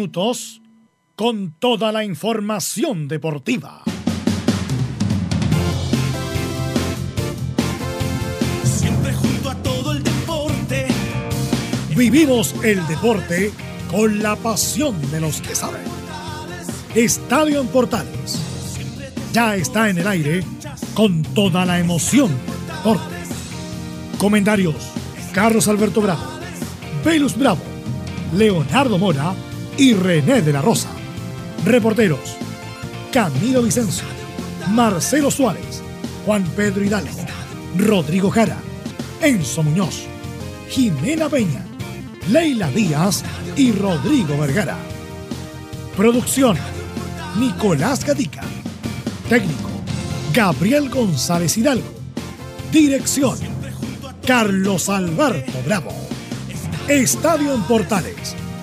minutos con toda la información deportiva. Siempre junto a todo el deporte. Vivimos el deporte con la pasión de los que saben. Estadio en Portales. Ya está en el aire con toda la emoción del deporte. Comentarios: Carlos Alberto Bravo, Velus Bravo, Leonardo Mora y René de la Rosa. Reporteros: Camilo Vicencio, Marcelo Suárez, Juan Pedro Hidalgo, Rodrigo Jara, Enzo Muñoz, Jimena Peña, Leila Díaz y Rodrigo Vergara. Producción: Nicolás Gatica. Técnico: Gabriel González Hidalgo. Dirección: Carlos Alberto Bravo. Estadio en Portales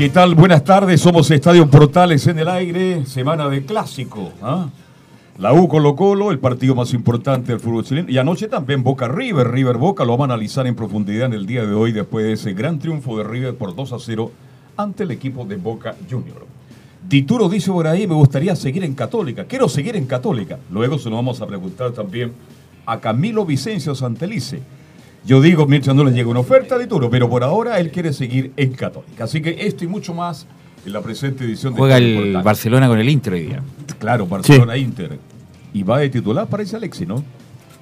¿Qué tal? Buenas tardes, somos Estadio Portales en el aire, semana de clásico. ¿ah? La U Colo Colo, el partido más importante del fútbol chileno. Y anoche también Boca River, River Boca, lo vamos a analizar en profundidad en el día de hoy después de ese gran triunfo de River por 2 a 0 ante el equipo de Boca Junior. Dituro dice por ahí, me gustaría seguir en Católica. Quiero seguir en Católica. Luego se lo vamos a preguntar también a Camilo Vicencio Santelice. Yo digo, mientras no le llegue una oferta de Dituro, pero por ahora él quiere seguir en Católica. Así que esto y mucho más en la presente edición de Juega el Portales. Barcelona con el Inter hoy día. Claro, Barcelona-Inter. Y va de titular, parece Alexi, ¿no?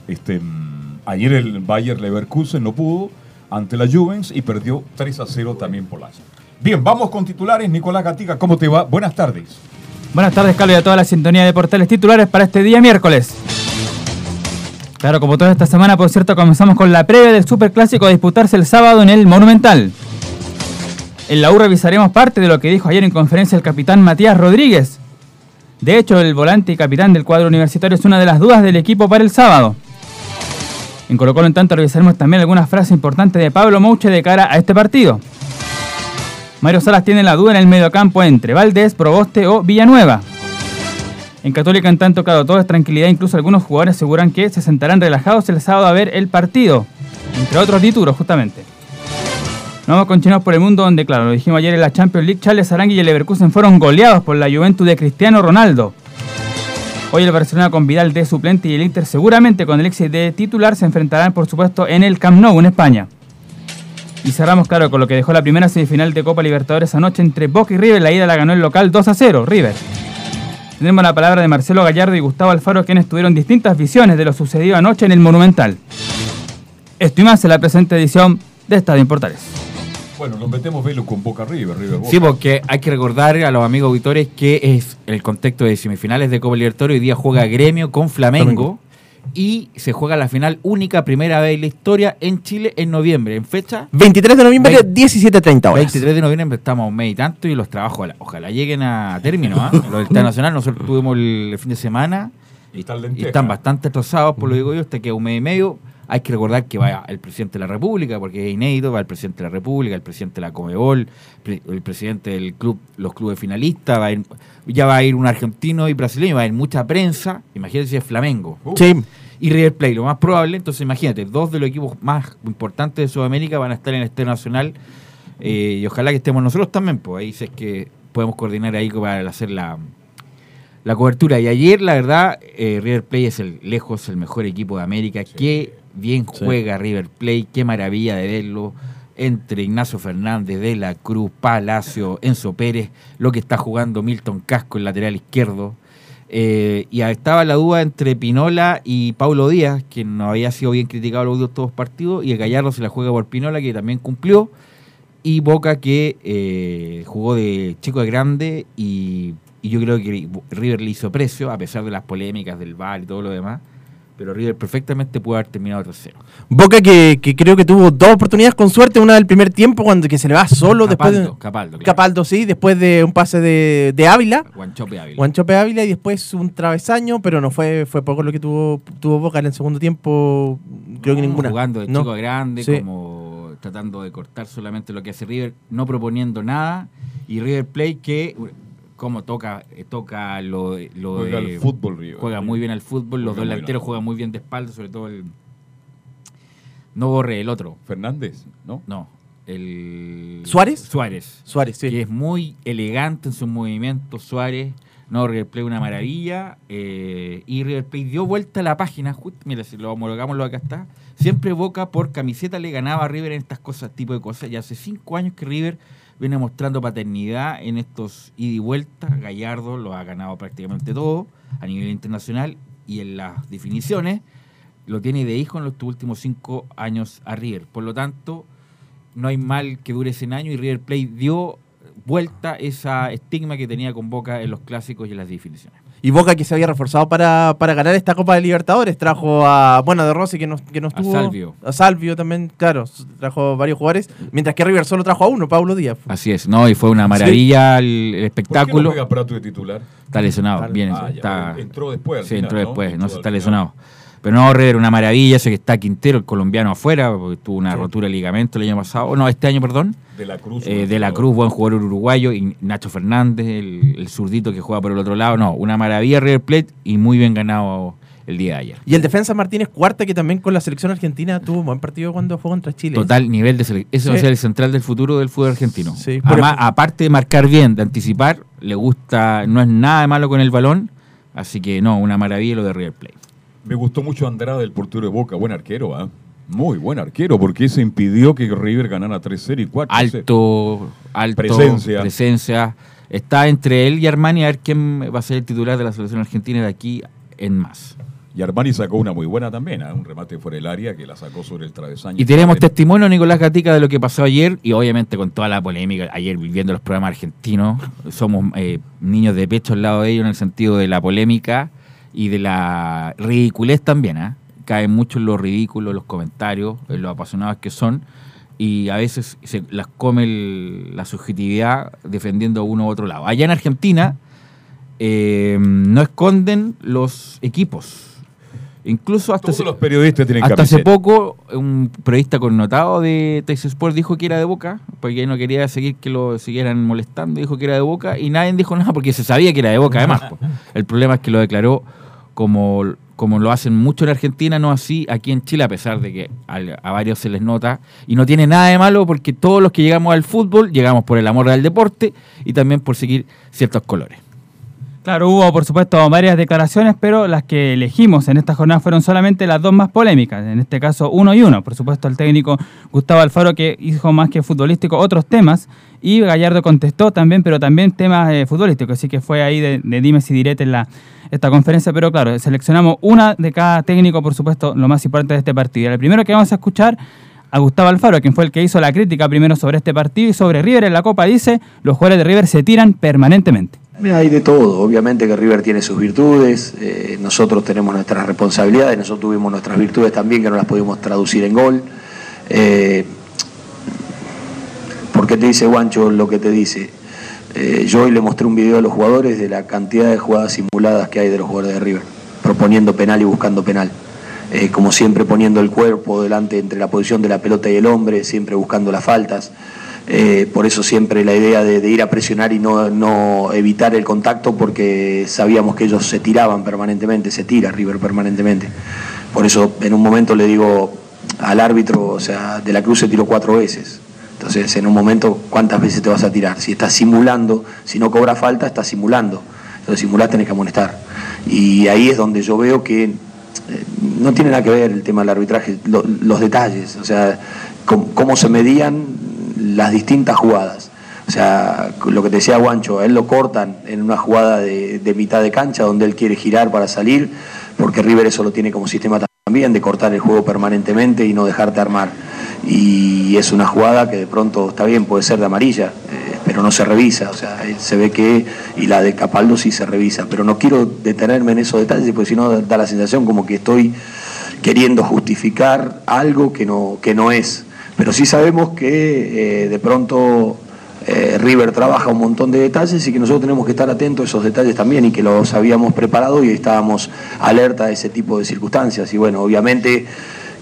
Este, mm, ayer el Bayer Leverkusen no pudo ante la Juventus y perdió 3 a 0 también por la Bien, vamos con titulares. Nicolás Gatica, ¿cómo te va? Buenas tardes. Buenas tardes, Carlos, y a toda la sintonía de portales titulares para este día miércoles. Claro, como toda esta semana, por cierto, comenzamos con la previa del Superclásico a disputarse el sábado en el Monumental. En la U revisaremos parte de lo que dijo ayer en conferencia el capitán Matías Rodríguez. De hecho, el volante y capitán del cuadro universitario es una de las dudas del equipo para el sábado. En Colo en tanto, revisaremos también algunas frases importantes de Pablo Mouche de cara a este partido. Mario Salas tiene la duda en el mediocampo entre Valdés, Proboste o Villanueva. En Católica, en tanto, claro, todo es tranquilidad. Incluso algunos jugadores aseguran que se sentarán relajados el sábado a ver el partido. Entre otros títulos, justamente. Nos vamos con chinos por el mundo, donde, claro, lo dijimos ayer en la Champions League, Charles Arangui y el Leverkusen fueron goleados por la Juventus de Cristiano Ronaldo. Hoy el Barcelona con Vidal de suplente y el Inter seguramente con éxito de titular se enfrentarán, por supuesto, en el Camp Nou, en España. Y cerramos, claro, con lo que dejó la primera semifinal de Copa Libertadores anoche entre Boca y River. La ida la ganó el local 2 a 0, River. Tenemos la palabra de Marcelo Gallardo y Gustavo Alfaro, quienes tuvieron distintas visiones de lo sucedido anoche en el Monumental. Esto y más en la presente edición de Estadio en Portales. Bueno, nos metemos velo con Boca River, River Boca. Sí, porque hay que recordar a los amigos auditores que es el contexto de semifinales de Copa Libertadores. Hoy día juega Gremio con Flamengo y se juega la final única, primera vez en la historia en Chile en noviembre. En fecha 23 de noviembre, Vein- 17.30 horas. 23 de noviembre estamos a un mes y tanto y los trabajos ojalá, ojalá lleguen a término. ¿ah? Los del Nacional nosotros tuvimos el fin de semana Y están y están bastante atrasados, por lo digo yo, hasta que un mes y medio. Hay que recordar que va el presidente de la República, porque es inédito, va el presidente de la República, el presidente de la Comebol, el presidente del club, los clubes finalistas, va a ir- ya va a ir un argentino y brasileño, va a ir mucha prensa, imagínense si es Flamengo. Uh, Sí, Y River Plate, lo más probable, entonces imagínate, dos de los equipos más importantes de Sudamérica van a estar en el Estadio Nacional eh, y ojalá que estemos nosotros también, pues ahí si es que podemos coordinar ahí para hacer la, la cobertura. Y ayer, la verdad, eh, River Plate es el lejos el mejor equipo de América. Qué bien juega River Plate, qué maravilla de verlo. Entre Ignacio Fernández, De la Cruz, Palacio, Enzo Pérez, lo que está jugando Milton Casco, el lateral izquierdo. Eh, y estaba la duda entre Pinola y Paulo Díaz, que no había sido bien criticado los últimos partidos, y el Gallardo se la juega por Pinola, que también cumplió, y Boca, que eh, jugó de chico a grande, y, y yo creo que River le hizo precio, a pesar de las polémicas del VAR y todo lo demás, pero River perfectamente pudo haber terminado 3-0. Boca que, que creo que tuvo dos oportunidades con suerte, una del primer tiempo cuando que se le va solo después de, Capaldo, Capaldo, claro. Capaldo, sí, después de un pase de, de Ávila, Guanchope Ávila. Guanchope Ávila y después un travesaño, pero no fue fue poco lo que tuvo tuvo Boca en el segundo tiempo, creo que ninguna. Jugando de No. chico a grande, Sí. como tratando de cortar solamente lo que hace River, no proponiendo nada. Y River Plate que, como toca, eh, toca lo, de- lo Juega de- al fútbol, River. Juega muy bien al fútbol, los Juega delanteros juegan muy bien de espalda, sobre todo el. No borre el otro, Fernández, ¿no? no. El. ¿Suárez? Suárez. Suárez, sí. Que es muy elegante en sus movimientos, Suárez. No, River Plate una maravilla. eh, y River Plate dio vuelta a la página. Justo, mira, si lo homologamos, lo acá está. Siempre Boca por camiseta le ganaba a River en estas cosas, tipo de cosas. Y hace cinco años que River viene mostrando paternidad en estos ida y vuelta. Gallardo lo ha ganado prácticamente todo a nivel internacional. Y en las definiciones lo tiene de hijo en los últimos cinco años a River. Por lo tanto, no hay mal que dure 100 años y River Plate dio vuelta esa estigma que tenía con Boca en los clásicos y en las definiciones. Y Boca que se había reforzado para, para ganar esta Copa de Libertadores. Trajo a, bueno, de Rossi que nos, que nos A tuvo. Salvio. A Salvio también, claro. Trajo varios jugadores. Mientras que River solo trajo a uno, Pablo Díaz. Así es, ¿no? Y fue una maravilla el, el ¿Por qué no espectáculo. juega Prato de titular? Está lesionado, bien, Ah, está, entró después al sí, final, entró ¿no? después, no, Entró se está final. Pero no, River, una maravilla, sé que está Quintero, el colombiano afuera, porque tuvo una rotura de ligamento el año pasado, no, este año, perdón. De la Cruz. Eh, de la Cruz, buen jugador uruguayo, y Nacho Fernández, el, el zurdito que juega por el otro lado. No, una maravilla River Plate y muy bien ganado el día de ayer. Y el defensa Martínez Cuarta, que también con la selección argentina tuvo un buen partido cuando jugó contra Chile. Total nivel de selección. Ese va a ser el central del futuro del fútbol argentino. Sí, Además, aparte de marcar bien, de anticipar, le gusta, no es nada de malo con el balón. Así que no, una maravilla lo de River Plate. Me gustó mucho Andrade, el portero de Boca. Buen arquero, ¿ah? Muy buen arquero, porque ese impidió que River ganara 3-0 y 4 Alto, alto, Presencia. presencia. Está entre él y Armani a ver quién va a ser el titular de la selección argentina de aquí en más. Y Armani sacó una muy buena también, ¿ah? un remate fuera del área que la sacó sobre el travesaño. Y tenemos testimonio, Nicolás Gatica, de lo que pasó ayer y obviamente con toda la polémica. Ayer viviendo los programas argentinos, somos eh, niños de pecho al lado de ellos en el sentido de la polémica y de la ridiculez también. ¿ah? Caen mucho en lo ridículo, los comentarios, en lo apasionados que son y a veces se las come el- la subjetividad defendiendo a uno u otro lado. Allá en Argentina eh, no esconden los equipos. Incluso hasta Todos se- los periodistas tienen hasta hace poco, un periodista connotado de Texas Sport dijo que era de Boca, porque no quería seguir que lo siguieran molestando, dijo que era de Boca, y nadie dijo nada porque se sabía que era de Boca, además. El problema es que lo declaró como, como lo hacen mucho en Argentina, no así aquí en Chile, a pesar de que al- a, varios se les nota, y no tiene nada de malo porque todos los que llegamos al fútbol llegamos por el amor al deporte y también por seguir ciertos colores. Claro, hubo por supuesto varias declaraciones, pero las que elegimos en esta jornada fueron solamente las dos más polémicas, en este caso uno y uno. Por supuesto el técnico Gustavo Alfaro que dijo más que futbolístico otros temas y Gallardo contestó también, pero también temas eh, futbolísticos, así que fue ahí de, de dimes y diretes la, esta conferencia, pero claro, seleccionamos una de cada técnico, por supuesto, lo más importante de este partido. El primero que vamos a escuchar a Gustavo Alfaro, quien fue el que hizo la crítica primero sobre este partido y sobre River en la Copa, dice, los jugadores de River se tiran permanentemente. Hay de todo. Obviamente que River tiene sus virtudes, eh, nosotros tenemos nuestras responsabilidades, nosotros tuvimos nuestras virtudes también que no las pudimos traducir en gol. Eh, ¿Por qué te dice Guancho lo que te dice? Eh, yo hoy le mostré un video a los jugadores de la cantidad de jugadas simuladas que hay de los jugadores de River, proponiendo penal y buscando penal. Eh, como siempre poniendo el cuerpo delante entre la posición de la pelota y el hombre, siempre buscando las faltas. Eh, por eso siempre la idea de, ir a presionar y no, no evitar el contacto porque sabíamos que ellos se tiraban permanentemente, se tira River permanentemente. Por eso en un momento le digo al árbitro, o sea, de la Cruz se tiró cuatro veces. Entonces en un momento, ¿cuántas veces te vas a tirar? Si estás simulando, si no cobra falta, estás simulando. Entonces simular tenés que amonestar. Y ahí es donde yo veo que eh, no tiene nada que ver el tema del arbitraje, lo- los detalles, o sea, cómo se medían las distintas jugadas. O sea, lo que decía Guancho, él lo cortan en una jugada de, de mitad de cancha donde él quiere girar para salir, porque River eso lo tiene como sistema también, de cortar el juego permanentemente y no dejarte armar. Y es una jugada que de pronto está bien, puede ser de amarilla, eh, pero no se revisa, o sea, eh, se ve que, y la de Capaldo sí se revisa, pero no quiero detenerme en esos detalles, porque si no da la sensación como que estoy queriendo justificar algo que no, que no es. Pero sí sabemos que eh, de pronto eh, River trabaja un montón de detalles y que nosotros tenemos que estar atentos a esos detalles también y que los habíamos preparado y estábamos alerta de ese tipo de circunstancias. Y bueno, obviamente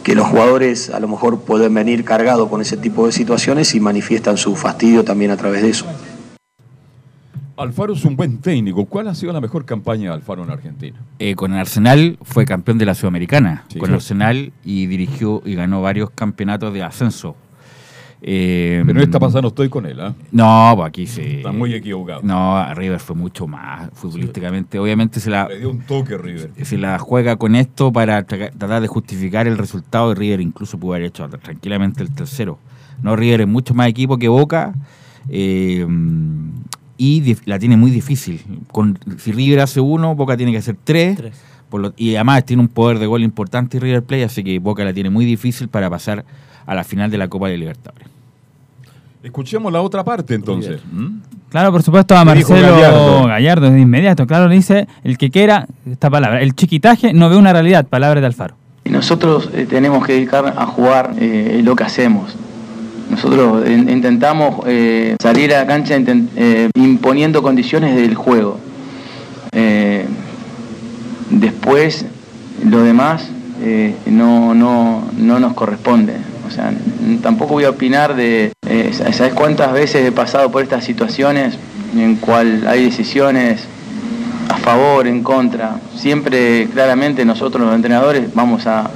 que los jugadores a lo mejor pueden venir cargados con ese tipo de situaciones y manifiestan su fastidio también a través de eso. Alfaro es un buen técnico. ¿Cuál ha sido la mejor campaña de Alfaro en Argentina? Eh, con Arsenal fue campeón de la Sudamericana. Sí. con Arsenal y dirigió y ganó varios campeonatos de ascenso. Eh, Pero esta pasada no estoy con él, ¿ah? No, pues aquí sí. Está muy equivocado. No, River fue mucho más futbolísticamente. Obviamente se la, Le dio un toque River. se la juega con esto para tra- tratar de justificar el resultado de River. Incluso pudo haber hecho tranquilamente el tercero. No, River es mucho más equipo que Boca eh, y la tiene muy difícil. Con, si River hace uno, Boca tiene que hacer tres. Tres. Por lo- y además tiene un poder de gol importante River Plate, así que Boca la tiene muy difícil para pasar a la final de la Copa de Libertadores. Escuchemos la otra parte entonces. ¿Mm? Claro, por supuesto, a ¿Qué dijo Marcelo Gallardo? Gallardo? de inmediato. Claro, dice el que quiera, esta palabra, el chiquitaje no ve una realidad, palabras de Alfaro. Y nosotros eh, tenemos que dedicar a jugar eh, lo que hacemos. Nosotros in- intentamos eh, salir a la cancha eh, imponiendo condiciones del juego. Eh, después, lo demás no, no, no nos corresponde. O sea, tampoco voy a opinar de... ¿Sabes cuántas veces he pasado por estas situaciones en cual hay decisiones a favor, en contra. Siempre, claramente, nosotros los entrenadores vamos a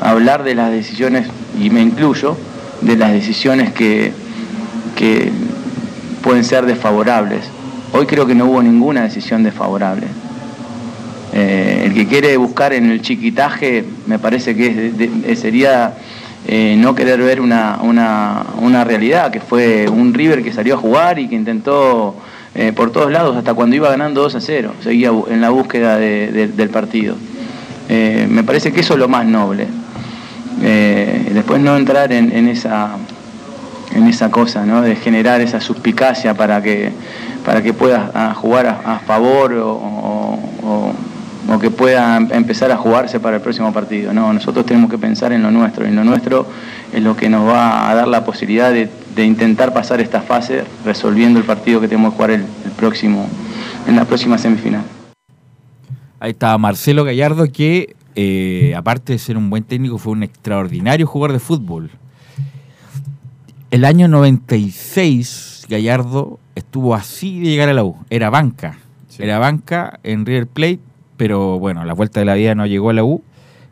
hablar de las decisiones, y me incluyo, de las decisiones que, que pueden ser desfavorables. Hoy creo que no hubo ninguna decisión desfavorable. Eh, el que quiere buscar en el chiquitaje, me parece que es de- de- sería eh, no querer ver una, una- una realidad, que fue un River que salió a jugar y que intentó eh, por todos lados, hasta cuando iba ganando 2 a 0, seguía en la búsqueda de- de- del partido. Eh, me parece que eso es lo más noble. Eh, después no entrar en, esa en esa cosa, ¿no? De generar esa suspicacia para que para que pueda ah, jugar a, favor o, o- que pueda em- empezar a jugarse para el próximo partido. No, nosotros tenemos que pensar en lo nuestro, y lo nuestro es lo que nos va a dar la posibilidad de, de intentar pasar esta fase resolviendo el partido que tenemos que jugar el, próximo, en la próxima semifinal. Ahí estaba Marcelo Gallardo, que eh, aparte de ser un buen técnico, fue un extraordinario jugador de fútbol. El año 96, Gallardo estuvo así de llegar a la U. Era banca. Sí. Era banca en River Plate, pero bueno, a la vuelta de la vida no llegó a la U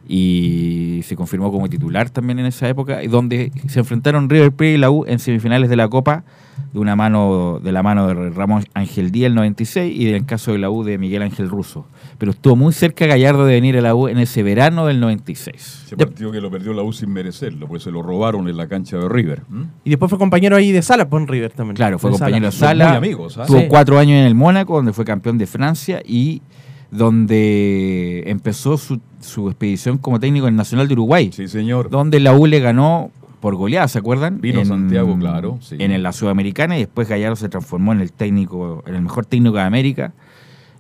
y se confirmó como titular también en esa época, y donde se enfrentaron River Plate y la U en semifinales de la Copa de una mano de la mano de Ramón Ángel Díaz el 96 y del caso de la U de Miguel Ángel Russo. Pero estuvo muy cerca Gallardo de venir a la U en ese verano del 96. Ese partido que lo perdió la U sin merecerlo, porque se lo robaron en la cancha de River. ¿Mm? Y después fue compañero ahí de Sala, con River también. Claro, fue De compañero de Sala. muy amigos, ¿ah? Tuvo Sí. cuatro años en el Mónaco, donde fue campeón de Francia y donde empezó su, su expedición como técnico en Nacional de Uruguay, Sí, señor. donde la U le ganó por goleada, ¿se acuerdan? Vino Santiago, claro, sí. En la Sudamericana y después Gallardo se transformó en el técnico, en el mejor técnico de América,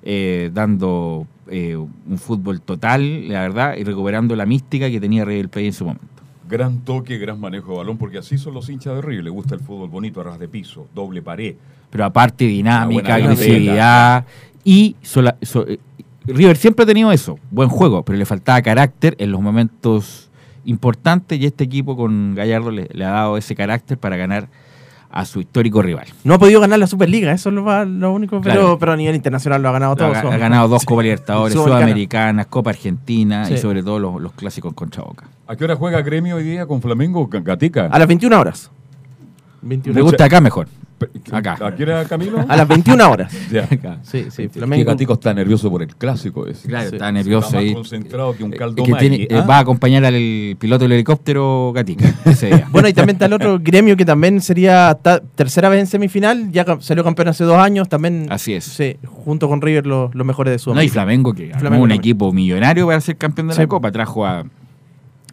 eh, dando eh, un fútbol total, la verdad, y recuperando la mística que tenía River Plate en su momento. Gran toque, gran manejo de balón, porque así son los hinchas de River. Le gusta el fútbol bonito, a ras de piso, doble pared. pero aparte dinámica, agresividad y sola- so- eh, River siempre ha tenido eso, buen juego, pero le faltaba carácter en los momentos importantes y este equipo con Gallardo le, le ha dado ese carácter para ganar a su histórico rival. No ha podido ganar la Superliga, eso es lo, lo único, pero, Claro. pero a nivel internacional lo ha ganado todo. Ha, eso. ha ganado dos Copas Libertadores, Sudamericana. Sudamericanas, Copa Argentina y Sí. sobre todo los, los clásicos contra Boca. ¿A qué hora juega Gremio hoy día con Flamengo? Ga- Gatica. A las 21 horas. 21 Me gusta acá mejor. Acá. ¿A qué hora, Camilo? A las 21 horas. Ya. Acá. Sí, sí. Es que Flamengo. Gatico está nervioso por el clásico ese. Claro, Sí. está nervioso Está más ahí. concentrado que un Eh, caldo que tiene- Maggi, eh, ¿ah? Va a acompañar al piloto del helicóptero Gatica. Bueno, y también está el otro gremio que también sería ta- tercera vez en semifinal, ya salió campeón hace dos años, también. Así es. Sí, junto con River los, los mejores de No, y. Flamengo, que armó Flamengo un también. equipo millonario para ser campeón de Sí. la Copa. Trajo a,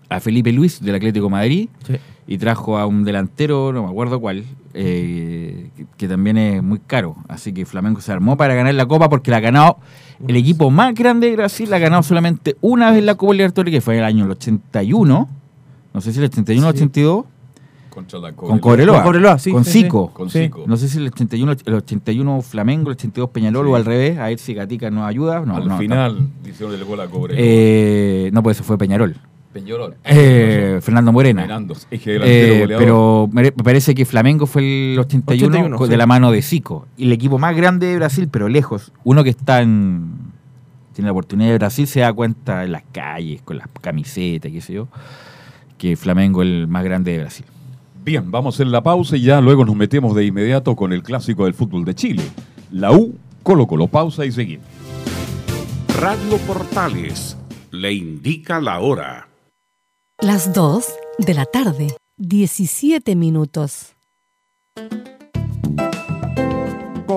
a Felipe Luis del Atlético de Madrid Sí. Y trajo a un delantero, no me acuerdo cuál, eh, que, que también es muy caro. Así que Flamengo se armó para ganar la Copa porque la ha ganado el equipo más grande de Brasil, la ha ganado solamente una vez la Copa Libertadores, que fue en el año el 81. No sé si el 81 o el 82. Contra la Con Cobreloa. Con Cobreloa, sí, con sí, sí. Zico. Con Sí. Zico. No sé si el 81, el 81 Flamengo, el 82 Peñarol Sí. o al revés. A ver si Gatica nos ayuda. No, Al no, final hicieron el gol a no. Cobreloa. Eh, no, pues eso fue Peñarol. Peñarol. Eh, Fernando Morena. Fernando, es que delantero Eh, pero me parece que Flamengo fue el 81, 81, con- sí. de la mano de Zico. Y el equipo más grande de Brasil, pero lejos. Uno que está en. Tiene la oportunidad de Brasil, se da cuenta en las calles, con las camisetas, qué sé yo, que Flamengo es el más grande de Brasil. Bien, vamos a hacer la pausa y ya luego nos metemos de inmediato con el clásico del fútbol de Chile. La U, Colo Colo, pausa y seguimos. Radio Portales le indica la hora. Las 2 de la tarde, 17 minutos.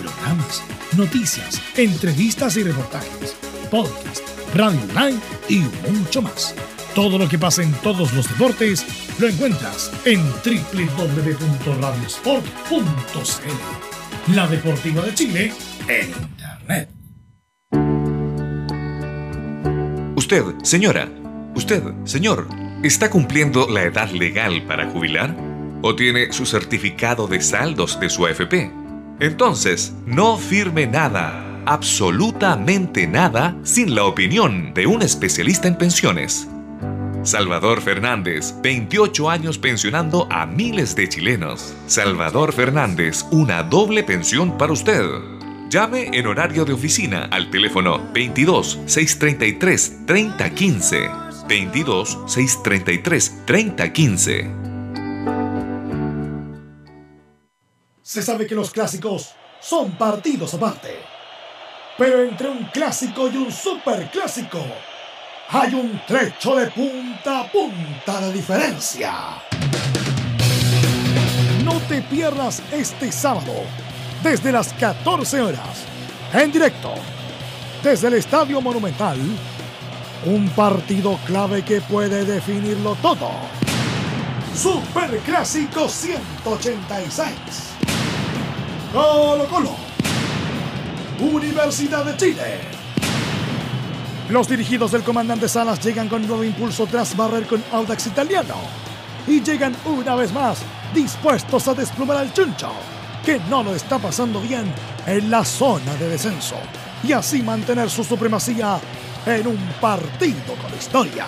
Programas, noticias, entrevistas y reportajes, podcast, radio online y mucho más. Todo lo que pasa en todos los deportes lo encuentras en www.radiosport.cl. La Deportiva de Chile en Internet. Usted, señora, usted, señor, ¿está cumpliendo la edad legal para jubilar? ¿O tiene su certificado de saldos de su AFP? Entonces, no firme nada, absolutamente nada, sin la opinión de un especialista en pensiones. Salvador Fernández, 28 años pensionando a miles de chilenos. Salvador Fernández, una doble pensión para usted. Llame en horario de oficina al teléfono 22 633 3015. 22 633 3015. Se sabe que los clásicos son partidos aparte. Pero entre un clásico y un superclásico hay un trecho de punta a punta de diferencia. No te pierdas este sábado, desde las 14 horas, en directo, desde el Estadio Monumental, un partido clave que puede definirlo todo. Superclásico 186. Colo Colo. Universidad de Chile. Los dirigidos del comandante Salas llegan con nuevo impulso tras barrer con Audax Italiano. Y llegan una vez más dispuestos a desplumar al Chuncho, que no lo está pasando bien en la zona de descenso. Y así mantener su supremacía en un partido con historia.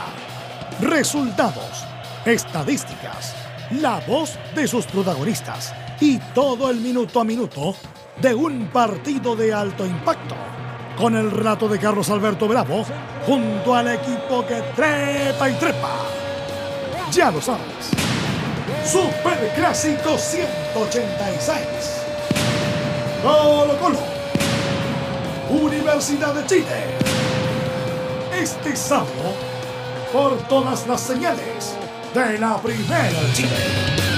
Resultados, estadísticas, la voz de sus protagonistas y todo el minuto a minuto de un partido de alto impacto. Con el relato de Carlos Alberto Bravo junto al equipo que trepa y trepa. Ya lo sabes. Super Clásico 186. Colo Colo. Universidad de Chile. Este sábado por todas las señales de la Primera Chile.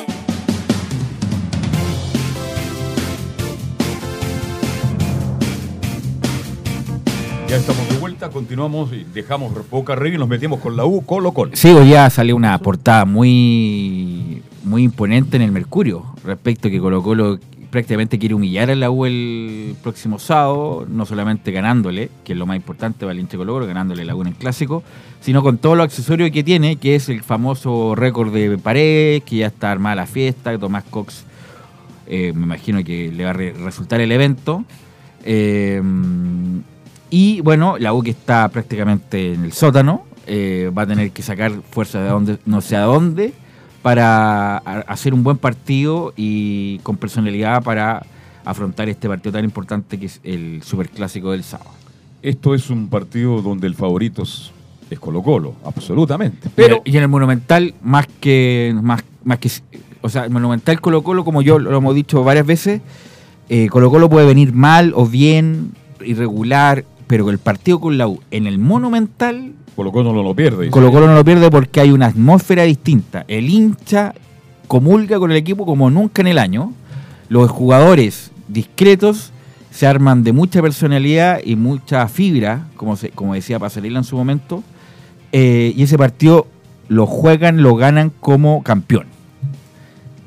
Ya estamos de vuelta, continuamos y dejamos Boca arriba y nos metimos con la U Colo Colo. Sí, hoy día salió una portada muy, muy imponente en el Mercurio respecto a que Colo Colo prácticamente quiere humillar a la U el próximo sábado, no solamente ganándole, que es lo más importante para Colo Colo, ganándole la U en el clásico, sino con todo lo accesorio que tiene, que es el famoso récord de pared, que ya está armada la fiesta, Tomás Cox eh, me imagino que le va a re- resultar el evento. Eh, y bueno, la U que está prácticamente en el sótano, eh, va a tener que sacar fuerza de donde, no sé a dónde, para hacer un buen partido y con personalidad para afrontar este partido tan importante que es el superclásico del sábado. Esto es un partido donde el favorito es, es Colo Colo, absolutamente. Pero, y en el Monumental, más que, más, más que. O sea, el Monumental Colo Colo, como yo lo hemos dicho varias veces, eh, Colo Colo puede venir mal o bien, irregular, pero el partido con la U en el Monumental, Colo Colo no lo pierde. Colo Colo no lo pierde porque hay una atmósfera distinta. El hincha comulga con el equipo como nunca en el año. Los jugadores discretos se arman de mucha personalidad y mucha fibra, como, se, como decía Pasarela en su momento, eh, y ese partido lo juegan, lo ganan como campeón.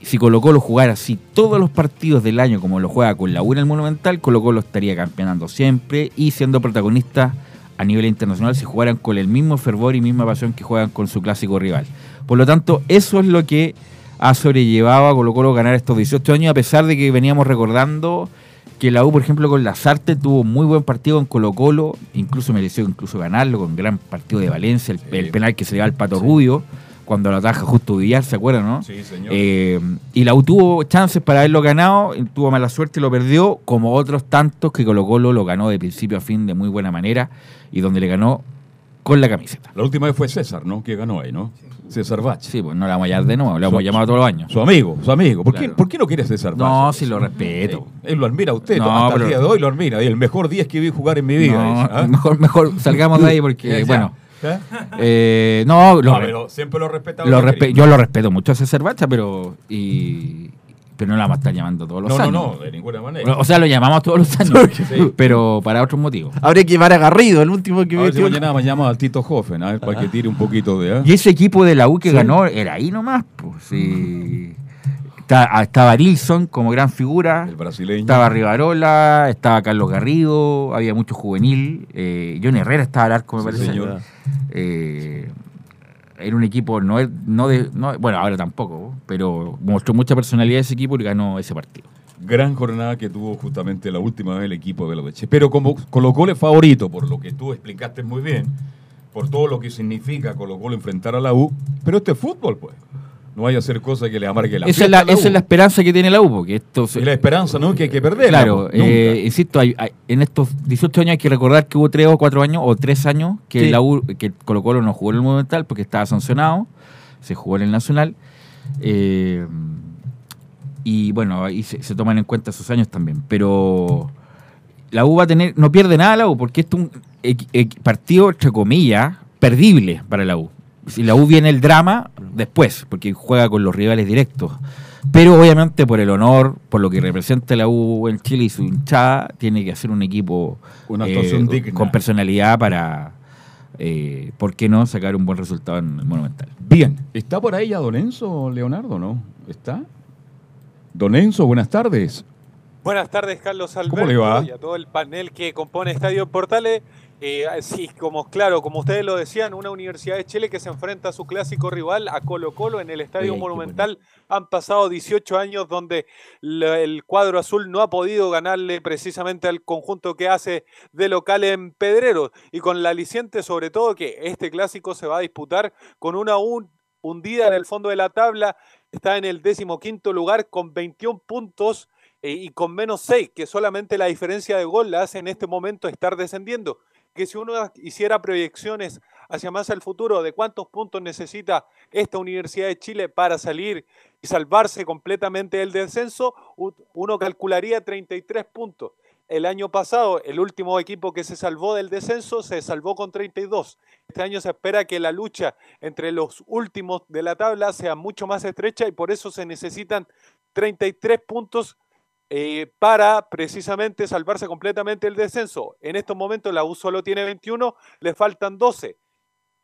Si Colo Colo jugara así todos los partidos del año como lo juega con la U en el Monumental, Colo Colo estaría campeonando siempre y siendo protagonista a nivel internacional si jugaran con el mismo fervor y misma pasión que juegan con su clásico rival. Por lo tanto, eso es lo que ha sobrellevado a Colo Colo ganar estos 18 años, a pesar de que veníamos recordando que la U, por ejemplo, con Lazarte tuvo muy buen partido en Colo Colo, incluso mereció incluso ganarlo con gran partido de Valencia, el, el penal que se le da al Pato Rubio, cuando lo ataja justo Villar, ¿se acuerdan, no? Sí, señor. Eh, y la U tuvo chances para haberlo ganado, tuvo mala suerte y lo perdió, como otros tantos que Colo Colo lo ganó de principio a fin de muy buena manera y donde le ganó con la camiseta. La última vez fue César, ¿no? Que ganó ahí, ¿no? César Bach. Sí, pues no la vamos a llamar de nuevo, la Su- hemos llamado todos los años. Su amigo, su amigo. ¿Por, qué. ¿por qué no quiere César Bach? No, sí lo respeto. Él lo admira a usted, No, hasta pero- el día de hoy lo admira. Y el mejor 10 que vi jugar en mi vida. No, ¿ah? mejor, mejor salgamos de ahí porque, bueno. ¿Eh? eh, no, lo No, re- pero siempre lo respetaba. lo y lo respe- quería. yo lo respeto mucho a César Bacha, pero y, pero no la vamos a estar llamando todos los No, no, años. no, de ninguna manera. O sea, lo llamamos todos los años, pero para otros motivos. Habría que llevar a Garrido, el último que A ver si mañana me llama al Tito Hoffen, a ver, para que tire un poquito de... ¿ah? Y ese equipo de la U que Sí. ganó era ahí nomás, pues sí. Está- ah, Estaba Nilsson como gran figura. El brasileño. Estaba Rivarola, estaba Carlos Garrido, había mucho juvenil. Eh, John Herrera estaba al arco, me Sí, parece. señor. Eh, era un equipo, no, no de, no- bueno, ahora tampoco, pero mostró mucha personalidad ese equipo y ganó ese partido. Gran jornada que tuvo justamente la última vez el equipo de la. Pero como Colo Colo es favorito, por lo que tú explicaste muy bien, por todo lo que significa Colo Colo enfrentar a la U, pero este es fútbol, pues. No vaya a hacer cosas que le amargue la esa es la, esa es la esperanza que tiene la U, porque esto se- Y la esperanza, ¿no? Que hay que perderla. Claro, eh, insisto, hay- hay- en estos 18 años hay que recordar que hubo 3 o 4 años, o 3 años, que Sí. la U, que Colo Colo no jugó en el Monumental porque estaba sancionado, se jugó en el Nacional. eh, y bueno, ahí se, se toman en cuenta esos años también. Pero la U va a tener, no pierde nada la U, porque esto es un partido, entre comillas, perdible para la U. Si la U viene el drama, después, porque juega con los rivales directos. Pero obviamente por el honor, por lo que representa la U en Chile y su hinchada, tiene que hacer un equipo Una eh, con personalidad para, eh, ¿por qué no?, sacar un buen resultado en el Monumental. Bien, ¿está por ahí ya Don Enzo, Leonardo, no? ¿Está? Don Enzo, buenas tardes. Buenas tardes, Carlos Alberto, ¿Cómo le va? y a todo el panel que compone Estadio Portales. Eh, sí, como claro, como ustedes lo decían, una Universidad de Chile que se enfrenta a su clásico rival, a Colo Colo, en el Estadio Monumental. Han pasado 18 años donde la- el cuadro azul no ha podido ganarle precisamente al conjunto que hace de local en Pedrero. Y con la aliciente, sobre todo, que este clásico se va a disputar con una un- hundida en el fondo de la tabla. Está en el decimoquinto lugar con 21 puntos eh, y con menos 6, que solamente la diferencia de gol la hace en este momento estar descendiendo. Que si uno hiciera proyecciones hacia más al futuro de cuántos puntos necesita esta Universidad de Chile para salir y salvarse completamente del descenso, uno calcularía 33 puntos. El año pasado, el último equipo que se salvó del descenso se salvó con 32. Este año se espera que la lucha entre los últimos de la tabla sea mucho más estrecha y por eso se necesitan 33 puntos eh, para precisamente salvarse completamente el descenso. En estos momentos la U solo tiene 21, le faltan 12.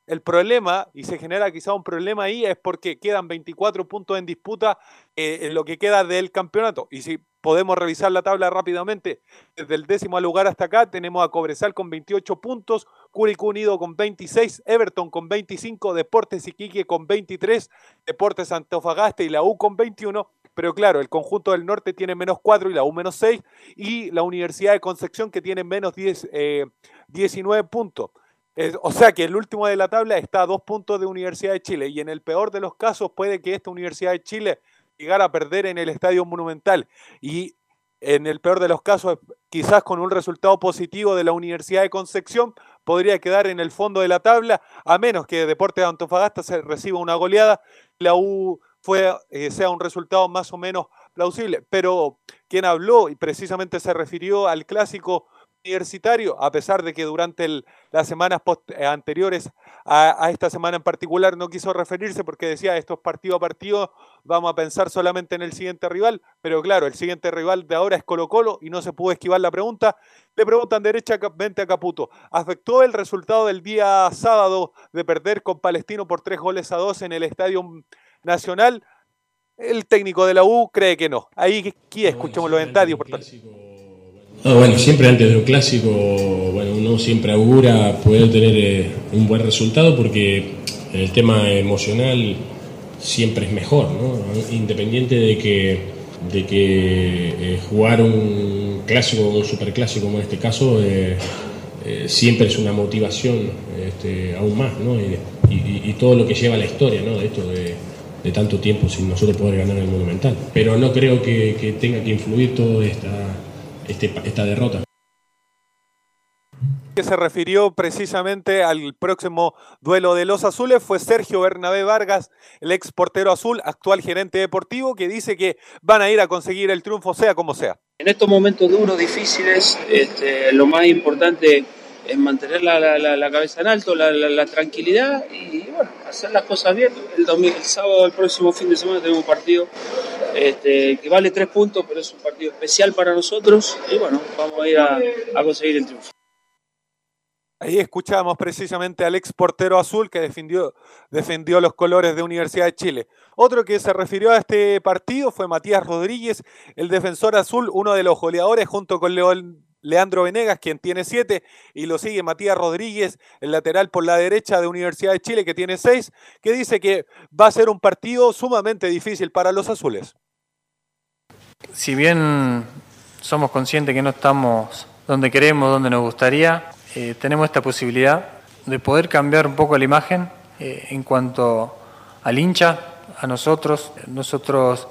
El problema, y se genera quizá un problema ahí, es porque quedan 24 puntos en disputa eh, en lo que queda del campeonato. Y si podemos revisar la tabla rápidamente, desde el décimo lugar hasta acá tenemos a Cobresal con 28 puntos, Curicó Unido con 26, Everton con 25, Deportes Iquique con 23, Deportes Antofagasta y la U con 21. Pero claro, el conjunto del norte tiene menos 4 y la U menos 6, y la Universidad de Concepción que tiene menos 10, eh, 19 puntos. Es- o sea que el último de la tabla está a dos puntos de Universidad de Chile y en el peor de los casos puede que esta Universidad de Chile llegara a perder en el Estadio Monumental y en el peor de los casos quizás con un resultado positivo de la Universidad de Concepción podría quedar en el fondo de la tabla a menos que Deportes de Antofagasta se reciba una goleada la U fue, eh, sea un resultado más o menos plausible pero quien habló y precisamente se refirió al clásico universitario, a pesar de que durante las semanas post- eh, anteriores a, a esta semana en particular no quiso referirse porque decía esto es partido a partido, vamos a pensar solamente en el siguiente rival, pero claro, el siguiente rival de ahora es Colo Colo y no se pudo esquivar la pregunta. Le preguntan derechamente a Caputo, ¿afectó el resultado del día sábado de perder con Palestino por tres goles a dos en el Estadio Nacional? El técnico de la U cree que no. Ahí aquí escuchemos los detalles. por tanto. No, bueno, siempre antes de un clásico, bueno, uno siempre augura poder tener eh, un buen resultado porque el tema emocional siempre es mejor, ¿no? Independiente de que, de que eh, jugar un clásico o un superclásico como en este caso eh, siempre es una motivación este, aún más, ¿no? Y, y- y todo lo que lleva la historia, ¿no? De esto de, de tanto tiempo sin nosotros poder ganar el Monumental. Pero no creo que, que tenga que influir toda esta, este- esta derrota. que se refirió precisamente al próximo duelo de los azules fue Sergio Bernabé Vargas, el ex portero azul, actual gerente deportivo, que dice que van a ir a conseguir el triunfo sea como sea. En estos momentos duros, difíciles, este, lo más importante es mantener la, la- la- cabeza en alto, la- la tranquilidad y bueno, hacer las cosas bien. El, domingo, el sábado, el próximo fin de semana tenemos un partido este, que vale tres puntos, pero es un partido especial para nosotros y bueno, vamos a ir a, a conseguir el triunfo. Ahí escuchamos precisamente al ex portero azul que defendió, defendió los colores de Universidad de Chile. Otro que se refirió a este partido fue Matías Rodríguez, el defensor azul, uno de los goleadores junto con León- Leandro Venegas, quien tiene siete, y lo sigue Matías Rodríguez, el lateral por la derecha de Universidad de Chile, que tiene seis, que dice que va a ser un partido sumamente difícil para los azules. Si bien somos conscientes que no estamos donde queremos, donde nos gustaría, eh, tenemos esta posibilidad de poder cambiar un poco la imagen eh, en cuanto al hincha, a nosotros. Nosotros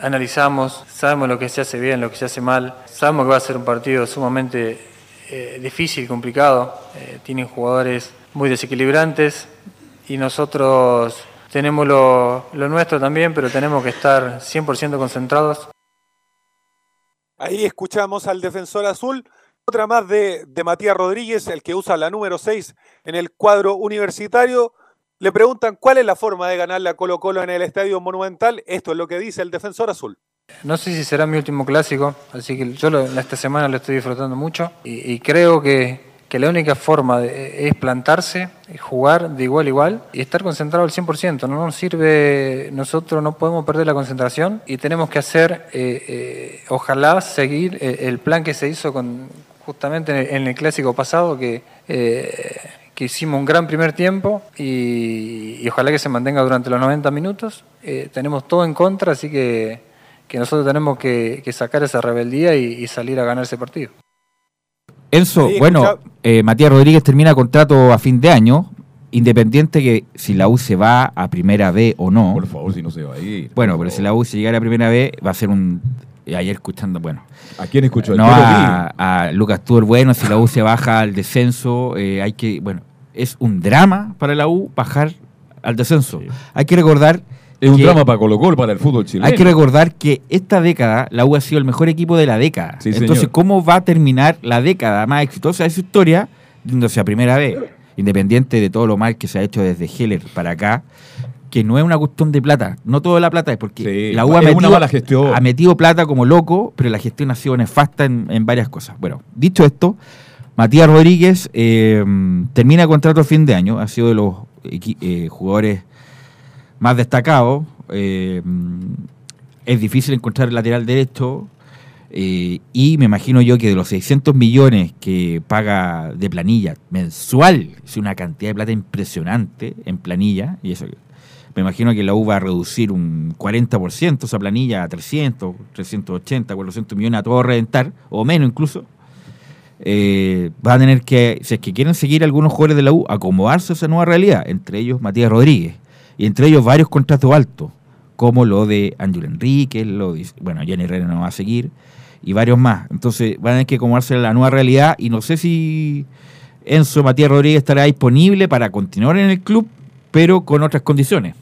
analizamos, sabemos lo que se hace bien, lo que se hace mal, sabemos que va a ser un partido sumamente eh, difícil, complicado. Eh, tienen jugadores muy desequilibrantes y nosotros tenemos lo, nuestro también, pero tenemos que estar 100% concentrados. Ahí escuchamos al defensor azul. Otra más de, de Matías Rodríguez, el que usa la número 6 en el cuadro universitario. Le preguntan cuál es la forma de ganarle a Colo Colo en el Estadio Monumental. Esto es lo que dice el defensor azul. No sé si será mi último clásico, así que yo esta semana lo estoy disfrutando mucho y, creo que, que la única forma es plantarse, jugar de igual a igual y estar concentrado al 100%. No nos sirve, nosotros no podemos perder la concentración y tenemos que hacer, eh, eh, ojalá, seguir eh, el plan que se hizo con, justamente en el, clásico pasado, que, que hicimos un gran primer tiempo y, y ojalá que se mantenga durante los 90 minutos. Eh, tenemos todo en contra, así que que nosotros tenemos que, que sacar esa rebeldía y, y salir a ganar ese partido. Enzo, Sí, bueno, eh, Matías Rodríguez termina contrato a fin de año, independiente que si la U se va a primera B o no. Por favor, si no se va a ir. Bueno, pero si la U se llegara a primera B, va a ser un. Ayer escuchando, bueno. ¿A quién escuchó? No, a, a Lucas Tour, bueno, si la U se baja al descenso, eh, hay que. Bueno, es un drama para la U bajar al descenso. Hay que recordar. Es un que- drama para Colo Colo, para el fútbol chileno. hay que recordar que esta década la U ha sido el mejor equipo de la década. Sí, Entonces, señor. ¿cómo va a terminar la década más exitosa de su historia yéndose a primera vez? Independiente de todo lo mal que se ha hecho desde Heller para acá, que no es una cuestión de plata. No toda la plata es porque Sí, la U ha metido, mala gestión. ha metido plata como loco, pero la gestión ha sido nefasta en, en varias cosas. Bueno, dicho esto, Matías Rodríguez eh, termina contrato a fin de año. Ha sido de los eh, jugadores más destacados. Eh, es difícil encontrar el lateral derecho. eh, y me imagino yo que de los 600 millones que paga de planilla mensual, es una cantidad de plata impresionante en planilla. Y eso me imagino que la U va a reducir un 40% esa planilla a 300, 380, 400 millones a todo reventar, o menos incluso. Eh, va a tener que, si es que quieren seguir algunos jugadores de la U, acomodarse a esa nueva realidad, entre ellos Matías Rodríguez, y entre ellos varios contratos altos, como lo de Ángel Enrique, lo de, bueno, Jenny Herrera no va a seguir, y varios más. Entonces van a tener que acomodarse a la nueva realidad, y no sé si Enzo Matías Rodríguez estará disponible para continuar en el club, pero con otras condiciones.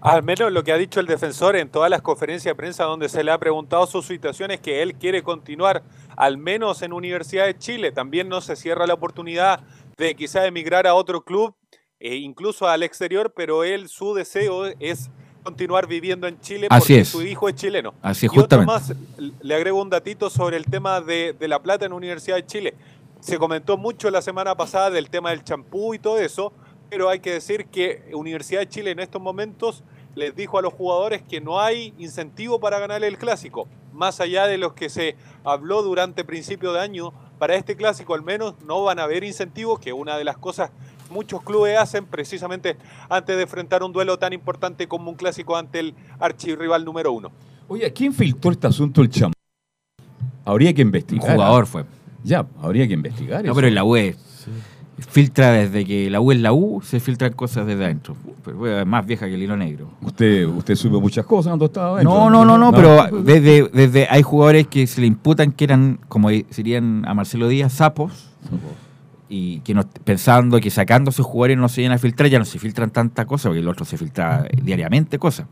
Al menos lo que ha dicho el defensor en todas las conferencias de prensa donde se le ha preguntado su situación es que él quiere continuar al menos en Universidad de Chile. También no se cierra la oportunidad de quizá emigrar a otro club, e incluso al exterior, pero él su deseo es continuar viviendo en Chile Así porque es. su hijo es chileno. Así es, y otro más, le agrego un datito sobre el tema de, de la plata en Universidad de Chile. Se comentó mucho la semana pasada del tema del champú y todo eso, pero hay que decir que Universidad de Chile en estos momentos les dijo a los jugadores que no hay incentivo para ganar el clásico, más allá de los que se habló durante principio de año, para este clásico al menos no van a haber incentivos, que una de las cosas muchos clubes hacen precisamente antes de enfrentar un duelo tan importante como un clásico ante el archirrival número uno. Oye, ¿quién filtró este asunto del champú? Habría que investigar. Un jugador fue. Ya, habría que investigar. No, eso. pero en la U es- filtra desde que la U es la U, se filtran cosas desde adentro. Pero es más vieja que el hilo negro. Usted, usted supo muchas cosas cuando estaba adentro. No, no, no, no, pero desde, desde hay jugadores que se le imputan que eran, como serían a Marcelo Díaz, sapos. Y que no, pensando que sacando a esos jugadores no se iban a filtrar, ya no se filtran tantas cosas, porque el otro se filtra diariamente cosas.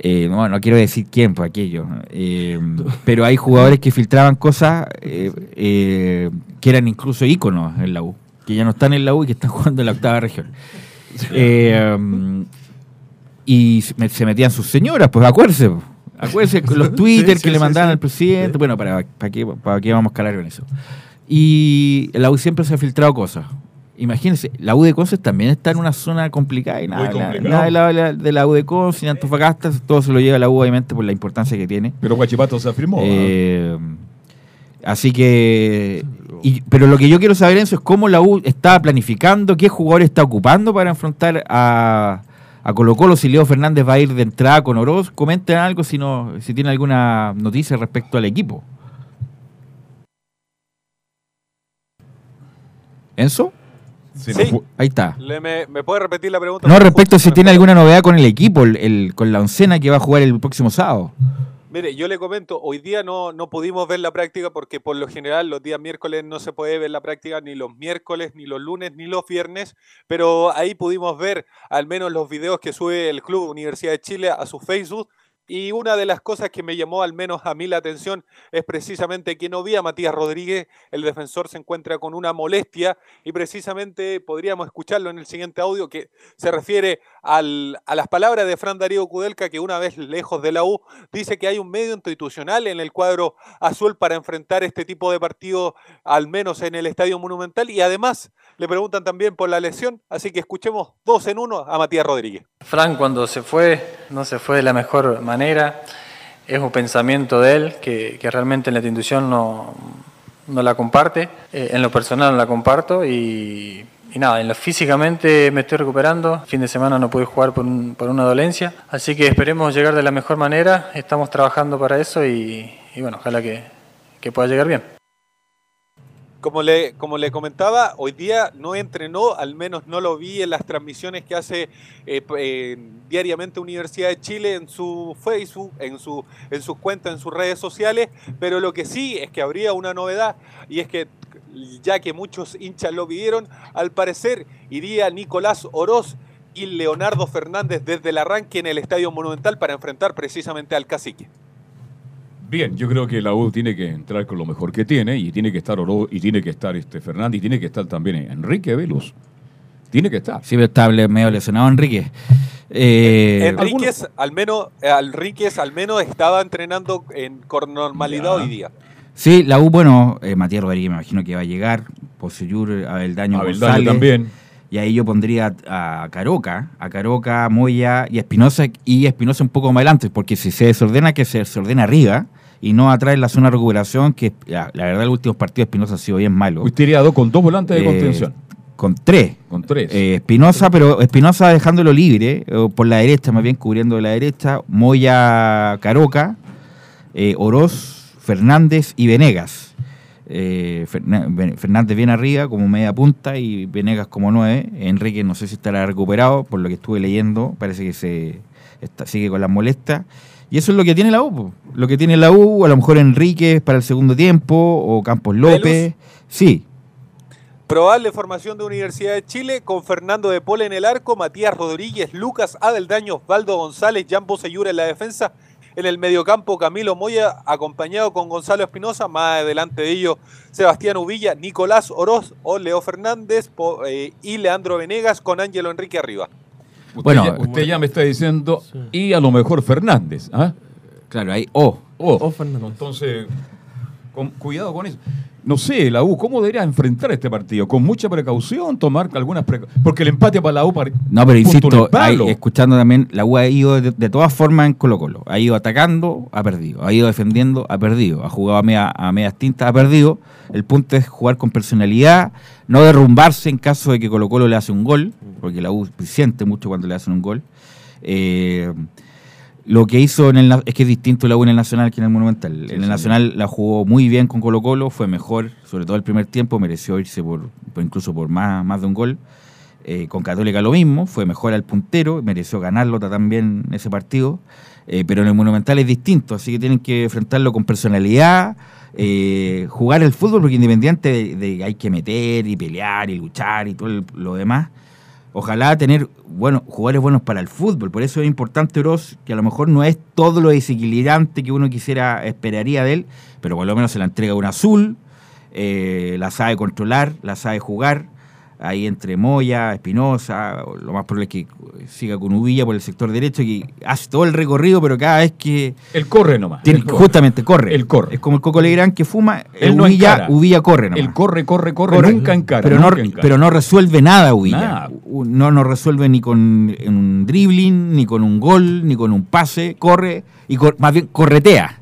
Eh, no, no quiero decir quién por aquello, eh, pero hay jugadores que filtraban cosas eh, eh, que eran incluso íconos en la U, que ya no están en la U y que están jugando en la octava región. Y se me- se metían sus señoras, pues acuérdense, pues. acuérdense con los Twitter Sí, sí, que le mandaban sí. al presidente, bueno, ¿para, para, qué, ¿para qué vamos a calar con eso? Y la U siempre se ha filtrado cosas. Imagínense, la U de Conce también está en una zona complicada y nada, complicado. nada de, la, la- de la U de Conce ni Antofagasta, todo se lo lleva la U obviamente por la importancia que tiene. Pero Guachipato se afirmó. Eh, así que, y- pero lo que yo quiero saber, Enzo, es cómo la U está planificando, qué jugador está ocupando para enfrentar a, a Colo Colo, si Leo Fernández va a ir de entrada con Oroz. Comenten algo si, no, si tienen alguna noticia respecto al equipo. ¿Enzo? Sí, Ahí está. Le- me, me puede repetir la pregunta? No, respecto si tiene alguna novedad con el equipo, el, el- con la oncena que va a jugar el próximo sábado. Mire, yo le comento, hoy día no, no pudimos ver la práctica porque por lo general los días miércoles no se puede ver la práctica ni los miércoles, ni los lunes, ni los viernes, pero ahí pudimos ver al menos los videos que sube el Club Universidad de Chile a su Facebook. Y una de las cosas que me llamó al menos a mí la atención es precisamente que no vi a Matías Rodríguez, el defensor se encuentra con una molestia y precisamente podríamos escucharlo en el siguiente audio que se refiere a las palabras de Fran Darío Kudelka que una vez lejos de la U dice que hay un medio institucional en el cuadro azul para enfrentar este tipo de partido al menos en el Estadio Monumental. Y además le preguntan también por la lesión, así que escuchemos dos en uno a Matías Rodríguez. Fran cuando se fue, no se fue de la mejor manera, es un pensamiento de él que, que realmente en la institución no, no la comparte, Eh, en lo personal no la comparto y, y nada, en lo físicamente me estoy recuperando, fin de semana no pude jugar por, un- por una dolencia, así que esperemos llegar de la mejor manera, estamos trabajando para eso y, y bueno, ojalá que, que pueda llegar bien. Como le, como le comentaba, hoy día no entrenó, al menos no lo vi en las transmisiones que hace eh, eh, diariamente Universidad de Chile en su Facebook, en, su, en sus cuentas, en sus redes sociales, pero lo que sí es que habría una novedad y es que ya que muchos hinchas lo pidieron, al parecer iría Nicolás Oroz y Leonardo Fernández desde el arranque en el Estadio Monumental para enfrentar precisamente al cacique. Bien, yo creo que la U tiene que entrar con lo mejor que tiene y tiene que estar Oro y tiene que estar este Fernández y tiene que estar también Enrique Velos. Tiene que estar. Sí, pero está le- medio lesionado Enrique. Eh, Enríquez al menos, eh, Enríquez al menos estaba entrenando en, con normalidad hoy día. Sí, la U, bueno, eh, Matías Rodríguez me imagino que va a llegar, Poseyur, Abeldaño, Abeldaño González. también. Y ahí yo pondría a Caroca, a Caroca, Moya y Espinosa, y Espinosa un poco más adelante, porque si se desordena, que se desordena arriba y no atrás en la zona de recuperación, que la, la verdad, los últimos partidos Espinosa ha sido bien malo. Usted iría dos con dos volantes de Eh, contención. Con tres. Con tres. Eh, Espinosa, pero Espinosa dejándolo libre, eh, por la derecha, más bien cubriendo de la derecha, Moya Caroca, eh, Oroz, Fernández y Venegas. Fernández bien arriba como media punta y Venegas como nueve. Enrique no sé si estará recuperado, por lo que estuve leyendo, parece que se está- sigue con las molestias. Y eso es lo que tiene la U. po. Lo que tiene la U, a lo mejor Enrique para el segundo tiempo, o Campos López. Sí, Probable formación de Universidad de Chile con Fernando de Pola en el arco, Matías Rodríguez, Lucas Adeldaño, Osvaldo González, Jan Boseyura en la defensa. En el mediocampo, Camilo Moya, acompañado con Gonzalo Espinosa. Más adelante de ellos, Sebastián Uvilla, Nicolás Oroz o Leo Fernández po- eh, y Leandro Venegas con Ángelo Enrique arriba. Usted, Bueno, ya, usted ya me está diciendo, y a lo mejor Fernández. ¿ah? Claro, ahí O. O. Entonces, con- cuidado con eso. No sé, la U, ¿cómo debería enfrentar este partido? ¿Con mucha precaución? ¿Tomar algunas precauciones? Porque el empate para la U... pare- No, pero insisto, escuchando también, la U ha ido de, de todas formas en Colo Colo. Ha ido atacando, ha perdido. Ha ido defendiendo, ha perdido. Ha jugado a, media- a medias tintas, ha perdido. El punto es jugar con personalidad, no derrumbarse en caso de que Colo Colo le hace un gol, porque la U siente mucho cuando le hacen un gol. Eh, lo que hizo en el es que es distinto la U en el Nacional que en el Monumental. en el Nacional la jugó muy bien con Colo Colo, fue mejor, sobre todo el primer tiempo, mereció irse por, por incluso por más, más de un gol. Eh, con Católica lo mismo, fue mejor al puntero, mereció ganarlo ta- también ese partido. Eh, pero en el Monumental es distinto, así que tienen que enfrentarlo con personalidad, eh, jugar el fútbol, porque independiente de, de que hay que meter y pelear y luchar y todo el- lo demás, ojalá tener bueno, jugadores buenos para el fútbol. Por eso es importante Oroz, que a lo mejor no es todo lo desequilibrante que uno quisiera, esperaría de él, pero por lo menos se la entrega un azul, eh, la sabe controlar, la sabe jugar. Ahí entre Moya, Espinosa, lo más probable es que siga con Uvilla por el sector derecho, que hace todo el recorrido, pero cada vez que. Él corre nomás. tiene- él corre. justamente corre. Él corre. Es como el Coco Legrand que fuma, Él no Uvilla, encara. Uvilla corre nomás. Él corre, corre, corre, Corre, nunca encara. pero, no, nunca encara. pero no resuelve nada, Uvilla. Nada. No, no resuelve ni con un dribbling, ni con un gol, ni con un pase. Corre y cor- más bien corretea.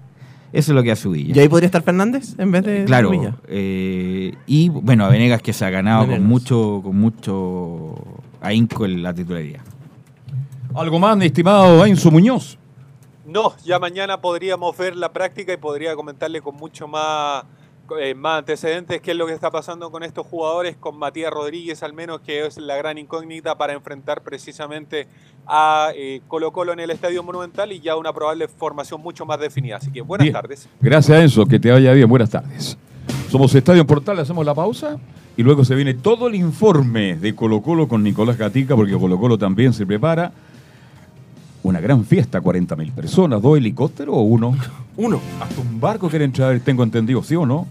Eso es lo que hace Uvilla. ¿Y ahí podría estar Fernández en vez de Claro. Villa? eh, y bueno, a Venegas que se ha ganado Venegas. con mucho, con mucho ahínco en la titularidad. Algo más, mi estimado Enzo Muñoz. No, ya mañana podríamos ver la práctica y podría comentarle con mucho más, eh, más antecedentes qué es lo que está pasando con estos jugadores, con Matías Rodríguez al menos, que es la gran incógnita para enfrentar precisamente a eh, Colo Colo en el Estadio Monumental y ya una probable formación mucho más definida. Así que buenas Bien. tardes. Gracias, Enzo. Que te vaya bien. Buenas tardes. Somos Estadio Portal, hacemos la pausa y luego se viene todo el informe de Colo Colo con Nicolás Gatica, porque Colo Colo también se prepara. Una gran fiesta, 40.000 personas, dos helicópteros o uno. Uno. Hasta un barco quieren traer, tengo entendido, ¿sí o no?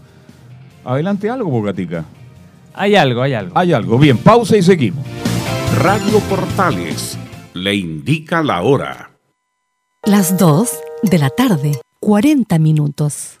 Adelante algo, por Gatica. Hay algo, hay algo. Hay algo. Bien, pausa y seguimos. Radio Portales le indica la hora. Las 2 de la tarde, 40 minutos.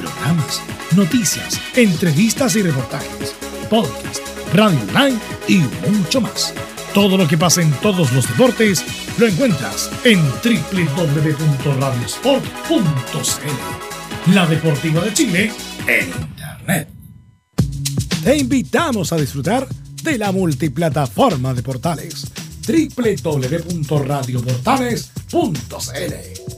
Programas, noticias, entrevistas y reportajes, podcast, radio online y mucho más. Todo lo que pasa en todos los deportes lo encuentras en www.radiosport.cl. La Deportiva de Chile en Internet. Te invitamos a disfrutar de la multiplataforma de portales www.radioportales.cl,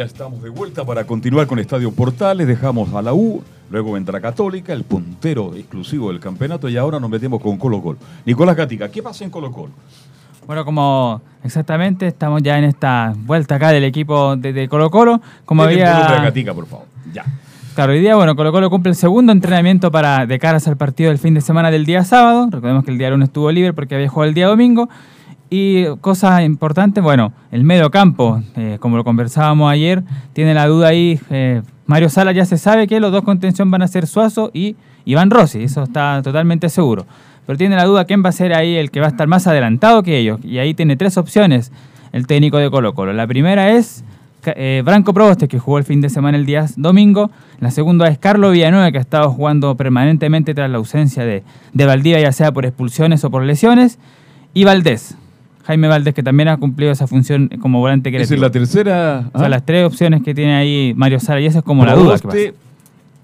Ya estamos de vuelta para continuar con Estadio Portales. Dejamos a la U, luego entra Católica, el puntero exclusivo del campeonato, y ahora nos metemos con Colo Colo. Nicolás Gatica, ¿qué pasa en Colo Colo? Bueno, como exactamente estamos ya en esta vuelta acá del equipo de, de Colo Colo, como había... Gatica, por favor. Ya. Claro, hoy día, bueno, Colo Colo cumple el segundo entrenamiento para de caras al partido del fin de semana del día sábado. Recordemos que el día lunes estuvo libre porque había jugado el día domingo. Y cosas importantes, bueno, el medio campo, eh, como lo conversábamos ayer, tiene la duda ahí, eh, Mario Sala ya se sabe que los dos contención van a ser Suazo y Iván Rossi, eso está totalmente seguro. Pero tiene la duda quién va a ser ahí el que va a estar más adelantado que ellos. Y ahí tiene tres opciones el técnico de Colo Colo. La primera es eh, Branco Proboste, que jugó el fin de semana el día domingo. La segunda es Carlos Villanueva, que ha estado jugando permanentemente tras la ausencia de, de Valdivia, ya sea por expulsiones o por lesiones. Y Valdés, Jaime Valdés, que también ha cumplido esa función como volante Esa creativo. es la tercera. O sea, ¿ah? las tres opciones que tiene ahí Mario Sala, y esa es como la duda que va a Proboste, ser.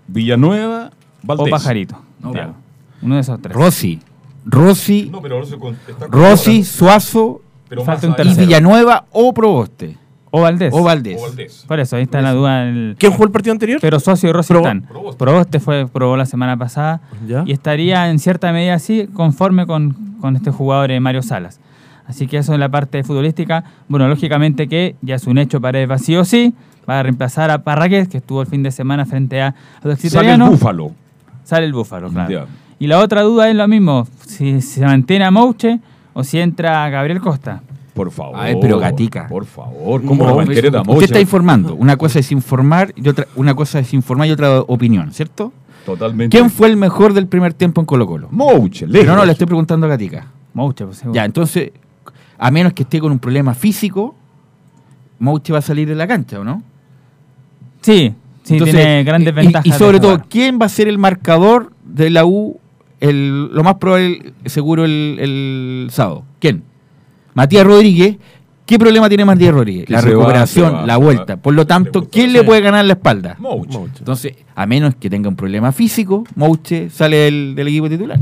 Villanueva, Valdés. O Pajarito. No, Claro. Uno de esos tres. Rossi. Rossi, No, pero Rossi Suazo Pero Falta un y tercero. Villanueva o Proboste. O Valdés. O Valdés. O Valdés. Por eso, ahí está la duda. el- ¿Quién jugó el partido anterior? Pero Socio y Rossi Probo- están. Proboste. Proboste fue, probó la semana pasada Ya. y estaría en cierta medida así conforme con, con este jugador eh, Mario Salas. Así que eso en la parte futbolística. Bueno, lógicamente que ya es un hecho para el vacío sí. Va a reemplazar a Parragués, que estuvo el fin de semana frente a Audax Sale el. Búfalo. Sale el Búfalo, claro. Ya. Y la otra duda es lo mismo, si se mantiene a Mouche o si entra Gabriel Costa. Por favor. A ver, pero Gatica. Por favor, ¿cómo No, lo va a a Usted está informando. Una cosa es informar y otra, una cosa es informar y otra opinión, ¿cierto? Totalmente. ¿Quién fue el mejor del primer tiempo en Colo Colo? Mouche, Pero no, lejos. le estoy preguntando a Gatica. Mouche, pues seguro. Ya, entonces, a menos que esté con un problema físico, Mouche va a salir de la cancha, ¿o no? Sí, sí, Entonces, tiene grandes y- ventajas. Y, sobre todo. ¿quién va a ser el marcador de la U? El, lo más probable, seguro, el, el sábado. ¿Quién? Matías Rodríguez. ¿Qué problema tiene Matías Rodríguez? Que La va, recuperación, va, la vuelta. Por lo tanto. ¿quién le puede ganar la espalda? Mouche. Entonces, a menos que tenga un problema físico, Mouche sale del, del equipo titular.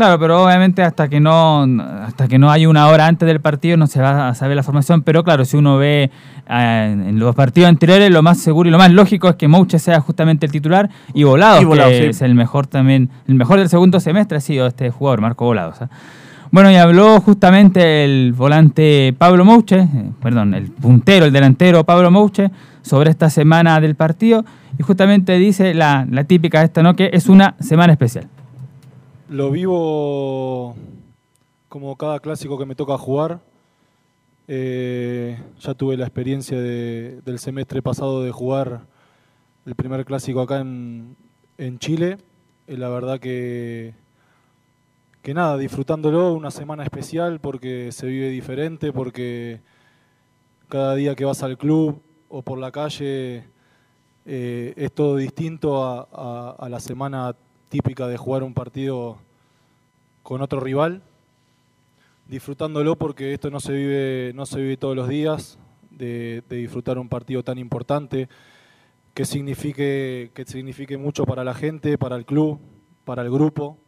Claro, pero obviamente hasta que no hasta que no hay una hora antes del partido no se va a saber la formación, pero claro, si uno ve eh, en los partidos anteriores, lo más seguro y lo más lógico es que Mouche sea justamente el titular y Volados, Y Volados, que sí. es el mejor también, el mejor del segundo semestre ha sido este jugador, Marco Volados. Bueno, y habló justamente el volante Pablo Mouche, eh, perdón, el puntero, el delantero Pablo Mouche, sobre esta semana del partido, y justamente dice la, la típica esta, ¿no? Que es una semana especial. Lo vivo como cada clásico que me toca jugar. Eh, ya tuve la experiencia de- del semestre pasado de jugar el primer clásico acá en, en Chile. Y la verdad que, que nada, disfrutándolo, una semana especial porque se vive diferente, porque cada día que vas al club o por la calle eh, es todo distinto a- a la semana típica de jugar un partido con otro rival. Disfrutándolo porque esto no se vive, no se vive todos los días, de, disfrutar un partido tan importante, que signifique, que signifique mucho para la gente, para el club, para el grupo.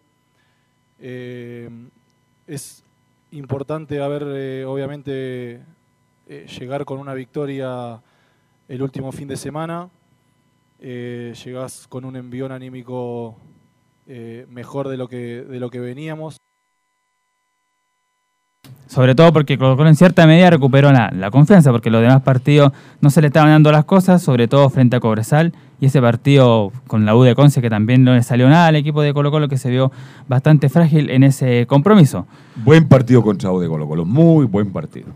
Eh, es importante haber, eh, obviamente, eh, llegar con una victoria el último fin de semana. Llegás con un envión anímico eh, mejor de lo que, de lo que veníamos. Sobre todo porque Colo Colo en cierta medida recuperó la, la confianza, porque los demás partidos no se le estaban dando las cosas, sobre todo frente a Cobresal, y ese partido con la U de Conce que también no le salió nada al equipo de Colo Colo que se vio bastante frágil en ese compromiso. Buen partido contra U de Colo Colo, muy buen partido.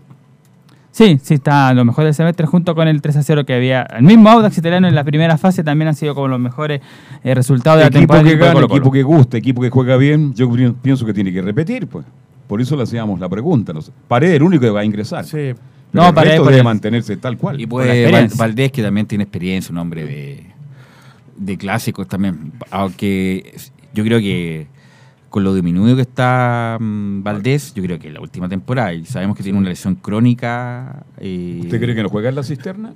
Sí, sí, está lo mejor del semestre junto con el 3 a 0 que había. El mismo Audax italiano en la primera fase también han sido como los mejores eh, resultados de la Equipo temporada. que gana, Colo-Colo. equipo que gusta, equipo que juega bien, yo pi- pienso que tiene que repetir, pues. Por eso le hacíamos la pregunta. No sé. Paredes es el único que va a ingresar. Sí. Pero No, el Paredes resto debe mantenerse tal cual. Y la pues. Valdés, que también tiene experiencia, un hombre de, de clásicos también. Aunque yo creo que con lo diminuido que está mm, Valdés, yo creo que la última temporada, y sabemos que tiene una lesión crónica. eh, ¿Usted cree que no juega en la cisterna?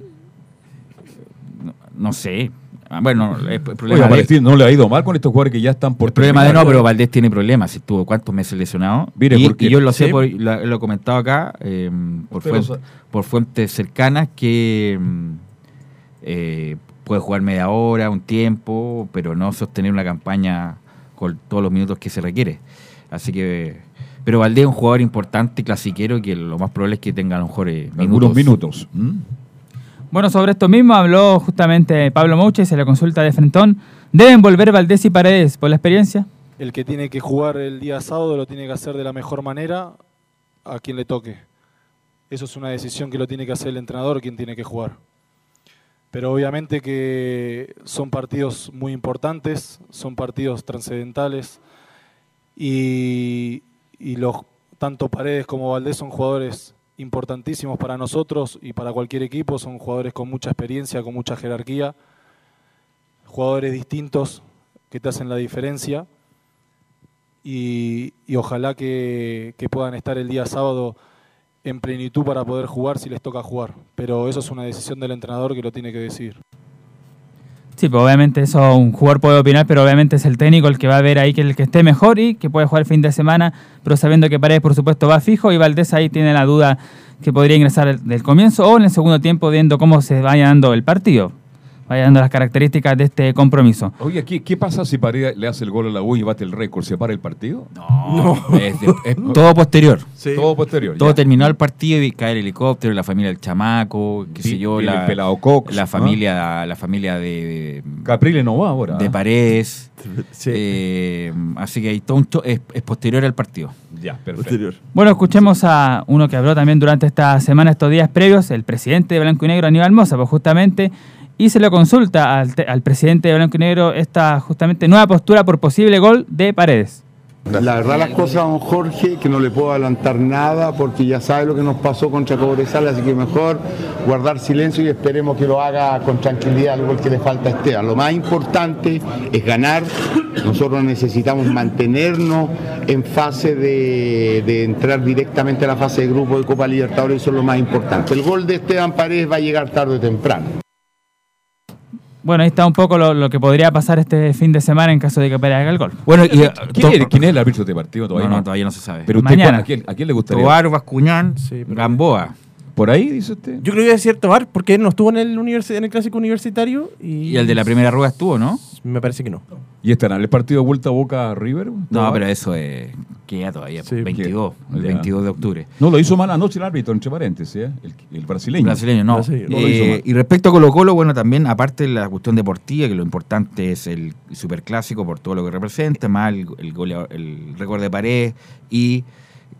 No, no sé. Ah, Bueno, el problema de, no le ha ido mal con estos jugadores que ya están por el problema de no, pero Valdés tiene problemas. Estuvo cuántos meses lesionado. Mire, y, porque- y yo lo sé, sí. por, lo, lo he comentado acá, eh, por, lo fuentes, sabe. por fuentes cercanas, que mm, eh, puede jugar media hora, un tiempo, pero no sostener una campaña con todos los minutos que se requiere. Así que. Pero Valdés es un jugador importante, clasiquero, que lo más probable es que tenga a lo mejor eh, Algunos minutos. ¿Mm? Bueno, sobre esto mismo habló justamente Pablo Mouche, se le consulta de Frentón. ¿Deben volver Valdés y Paredes por la experiencia? El que tiene que jugar el día sábado lo tiene que hacer de la mejor manera a quien le toque. Eso es una decisión que lo tiene que hacer el entrenador, quien tiene que jugar. Pero obviamente que son partidos muy importantes, son partidos trascendentales y, y los, tanto Paredes como Valdés son jugadores importantísimos para nosotros y para cualquier equipo, son jugadores con mucha experiencia, con mucha jerarquía, jugadores distintos que te hacen la diferencia. Y, ojalá que puedan estar el día sábado en plenitud para poder jugar si les toca jugar. Pero eso es una decisión del entrenador que lo tiene que decidir. Sí, pues obviamente eso un jugador puede opinar, pero obviamente es el técnico el que va a ver ahí que el que esté mejor y que puede jugar el fin de semana, pero sabiendo que Paredes por supuesto va fijo y Valdés ahí tiene la duda que podría ingresar del comienzo o en el segundo tiempo viendo cómo se vaya dando el partido, vaya dando las características de este compromiso. Oye, ¿qué, qué pasa si Paredes le hace el gol a la U y bate el récord? ¿Se para el partido? No, es, de- es todo posterior. Todo posterior. Todo ya. terminó el partido y cae el helicóptero, la familia del chamaco, qué sé yo, la, el pelado Cox, la ¿no? familia, la familia de, Caprile no va ahora. de ¿ah? Paredes. Eh, así que hay todo es, es posterior al partido. Ya, perfecto. Bueno, escuchemos a uno que habló también durante esta semana, estos días previos, el presidente de Blanco y Negro, Aníbal Moza, pues justamente, y se le consulta al, te- al presidente de Blanco y Negro esta justamente nueva postura por posible gol de Paredes. La verdad las cosas, don Jorge, que no le puedo adelantar nada porque ya sabe lo que nos pasó contra Cobresal, así que mejor guardar silencio y esperemos que lo haga con tranquilidad, al igual que le falta a Esteban. Lo más importante es ganar, nosotros necesitamos mantenernos en fase de, de entrar directamente a la fase de grupo de Copa Libertadores, eso es lo más importante. El gol de Esteban Paredes va a llegar tarde o temprano. Bueno, ahí está un poco lo, lo que podría pasar este fin de semana en caso de que haga el gol. Bueno, y, ¿Quién, es, quién es el árbitro de este partido? Todavía No, no, todavía no se sabe. Pero usted, Mañana. ¿a quién, ¿a quién le gustaría? Tobar, Bascuñán, Gamboa. ¿Por ahí, dice usted? Yo creo que es cierto Bar, porque él no estuvo en el, universi- en el clásico universitario. Y, Y el de la primera rueda estuvo, ¿no? Me parece que no. ¿Y estará en el partido de vuelta a Boca River? No, pero eso es. Queda todavía, Sí, 22, que- el ya. 22 de octubre. No, lo hizo mal anoche el árbitro, entre paréntesis, ¿eh? el, el brasileño. Brasileño, no. No lo hizo Eh, y respecto a Colo Colo, bueno, también, aparte de la cuestión deportiva, que lo importante es el superclásico por todo lo que representa, más el, el, el récord de pared y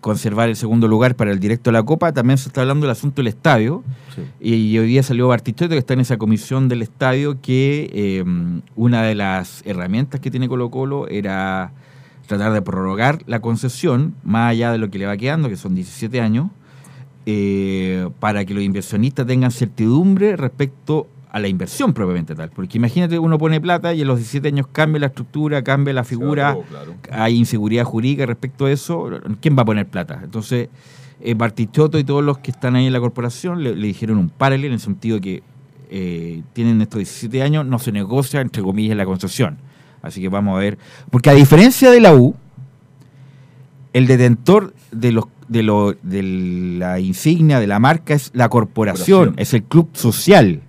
conservar el segundo lugar para el directo de la Copa, también se está hablando del asunto del estadio. Y hoy día salió Bartichotto, que está en esa comisión del estadio, que eh, una de las herramientas que tiene Colo Colo era tratar de prorrogar la concesión, más allá de lo que le va quedando, que son 17 años, eh, para que los inversionistas tengan certidumbre respecto a la inversión propiamente tal. Porque imagínate, uno pone plata y en los 17 años cambia la estructura, cambia la figura, hay inseguridad jurídica respecto a eso, ¿quién va a poner plata? Entonces, eh, Bartichotto y todos los que están ahí en la corporación le, le dijeron un paralelo en el sentido que eh, tienen estos 17 años, no se negocia, entre comillas, la concesión. Así que vamos a ver. Porque a diferencia de la U, el detentor de los de, lo, de la insignia, de la marca, es la corporación, Corporación. es el club social.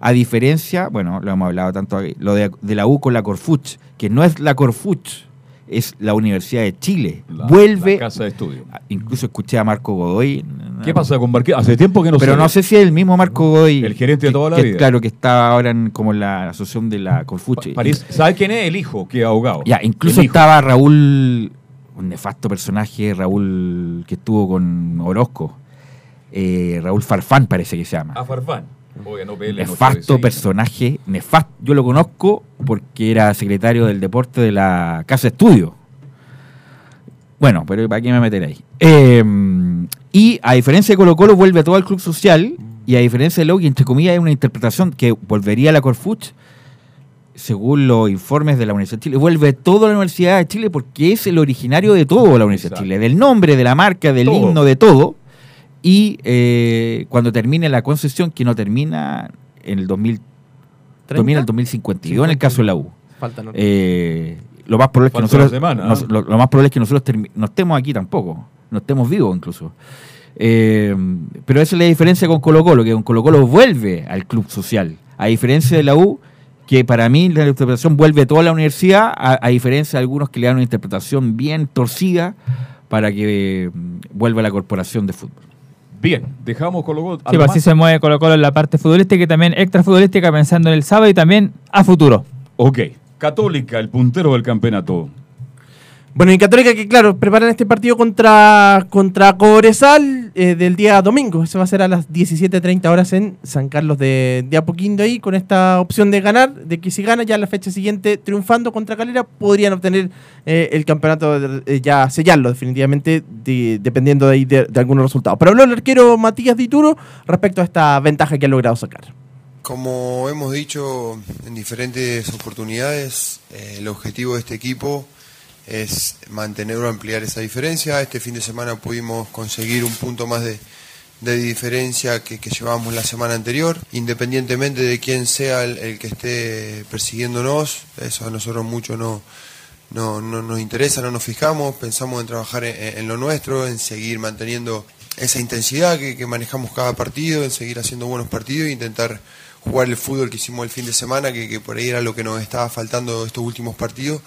A diferencia, bueno, lo hemos hablado tanto aquí, lo de, de la U con la Corfuch, que no es la Corfuch, es la Universidad de Chile. Vuelve. la casa de estudio. Incluso escuché a Marco Godoy. ¿Qué pasa con Marqués? Hace tiempo que no Pero no sé si es el mismo Marco Godoy. El gerente de toda la que- vida. Claro, que está ahora en, como en la asociación de la Corfuche. Parece- ¿Sabe quién es? El hijo, que es ahogado. Ya, incluso El hijo. estaba Raúl, un nefasto personaje, Raúl, que estuvo con Orozco. Eh, Raúl Farfán parece que se llama. A Farfán. Oye, no pele, nefasto personaje, nefasto. Yo lo conozco porque era secretario del deporte de la Casa de Estudio. Bueno, pero ¿para qué me meter ahí? Eh, y a diferencia de Colo Colo, vuelve todo al club social. Y a diferencia de Loki, entre comillas, hay una interpretación que volvería a la Corfuch, según los informes de la Universidad de Chile, vuelve todo a la Universidad de Chile porque es el originario de todo la Universidad de Chile, del nombre, de la marca, del Todo. himno, de todo. Y eh, cuando termine la concesión, que no termina en el 2000, termina en el 2052 en el caso de la U. Falta, ¿no? Eh, lo más probable es que nosotros, semana, nos- lo, lo más probable es que nosotros no estemos aquí tampoco, no estemos vivos incluso. Eh, pero esa es la diferencia con Colo Colo, que con Colo Colo vuelve al club social, a diferencia de la U, que para mí la interpretación vuelve toda la universidad, a, a diferencia de algunos que le dan una interpretación bien torcida para que mm, vuelva a la corporación de fútbol. Bien, dejamos Colo Colo. Sí, ¿Algo pues así se mueve Colo Colo en la parte futbolística y también extra futbolística pensando en el sábado y también a futuro. Ok. Católica, el puntero del campeonato. Bueno, y Católica que, claro, preparan este partido contra, contra Cobresal eh, del día domingo. Eso va a ser a las 17.30 horas en San Carlos de, Apoquindo ahí, con esta opción de ganar, de que si gana ya la fecha siguiente triunfando contra Calera, podrían obtener eh, el campeonato, de- eh, ya sellarlo definitivamente, de- dependiendo de, ahí de, de algunos resultados. Pero habló el arquero Matías Dituro respecto a esta ventaja que ha logrado sacar. Como hemos dicho en diferentes oportunidades, el objetivo de este equipo es mantener o ampliar esa diferencia. Este fin de semana pudimos conseguir un punto más de, de diferencia que, llevábamos la semana anterior, independientemente de quién sea el, que esté persiguiéndonos, eso a nosotros mucho no, no, no nos interesa, no nos fijamos, pensamos en trabajar en, lo nuestro, en seguir manteniendo esa intensidad que, que manejamos cada partido, en seguir haciendo buenos partidos e intentar jugar el fútbol que hicimos el fin de semana, que, que por ahí era lo que nos estaba faltando estos últimos partidos.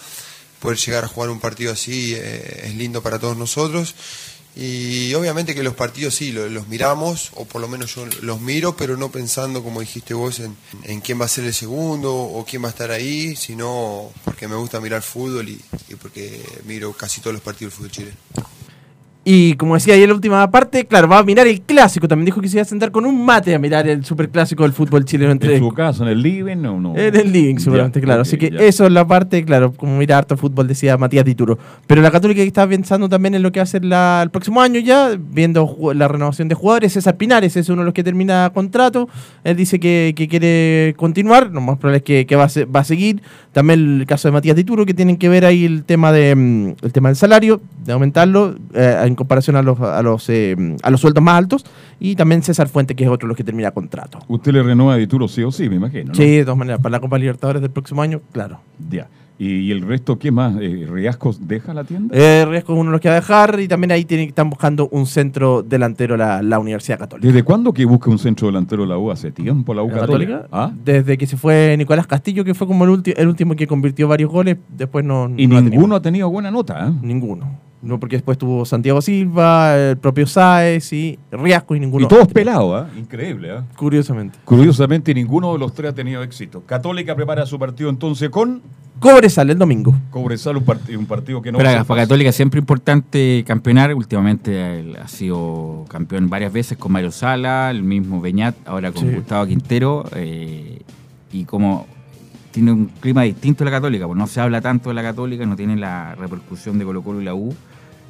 Poder llegar a jugar un partido así eh, es lindo para todos nosotros. Y obviamente que los partidos sí, lo- los miramos, o por lo menos yo los miro, pero no pensando, como dijiste vos, en, en quién va a ser el segundo o quién va a estar ahí, sino porque me gusta mirar fútbol y, y porque miro casi todos los partidos del fútbol chileno. Y como decía ahí en la última parte, claro, va a mirar el clásico. También dijo que se iba a sentar con un mate a mirar el superclásico del fútbol chileno entre ¿En su casa, en el living o no? En el living, seguramente, Ya, claro. ok, Así que ya. eso es la parte, claro, como mira harto fútbol, decía Matías Dituro. Pero la Católica que está pensando también en lo que va a ser la- el próximo año ya, viendo la renovación de jugadores. César Pinares es uno de los que termina contrato. Él dice que, que quiere continuar, lo más probable es que, que va, a se- va a seguir. También el caso de Matías Dituro, que tienen que ver ahí el tema de mm, el tema del salario, de aumentarlo eh, en comparación a los, a, los, eh, a los sueldos más altos. Y también César Fuente, que es otro de los que termina contrato. Usted le renueva a Dituro sí o sí, me imagino. ¿no? Sí, de todas maneras, para la Copa Libertadores del próximo año, claro. Ya. ¿Y, el resto qué más? Eh, ¿Riascos deja la tienda? Eh, Riesco es uno de los que va a dejar y también ahí tienen, están buscando un centro delantero la, la Universidad Católica. ¿Desde cuándo que busca un centro delantero la U? ¿Hace tiempo la U ¿La Católica? ¿Ah? Desde que se fue Nicolás Castillo, que fue como el, el último que convirtió varios goles, después no. Y no ha ninguno ha tenido buena nota. ¿eh? Ninguno. No, porque después tuvo Santiago Silva, el propio Sáez y Riasco y ninguno. Y todos pelados, ¿ah? Increíble, ¿ah? Curiosamente. Curiosamente, ninguno de los tres ha tenido éxito. Católica prepara su partido entonces con Cobresal el domingo. Cobresal, un, part- un partido que no Pero para. Católica es siempre importante campeonar. Últimamente ha sido campeón varias veces con Mario Sala, el mismo Beñat, ahora con Sí. Gustavo Quintero. eh, y como tiene un clima distinto a la Católica, pues no se habla tanto de la Católica, no tiene la repercusión de Colo Colo y la U,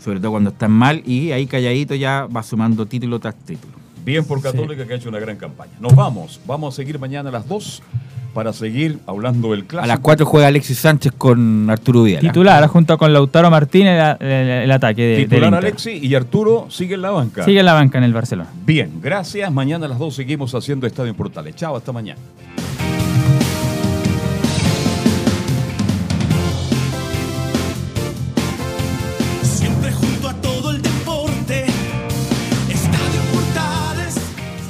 sobre todo cuando están mal, y ahí calladito ya va sumando título tras título. Bien por Católica que ha hecho una gran campaña. Nos vamos, vamos a seguir mañana a las 2 para seguir hablando del clásico. A las 4 juega Alexis Sánchez con Arturo Vidal. Titular junto con Lautaro Martínez el, el- el ataque de, del Titular. Alexis y Arturo sigue en la banca. Sigue en la banca en el Barcelona. Bien, gracias. Mañana a las 2 seguimos haciendo Estadio en Portales. Chao, hasta mañana.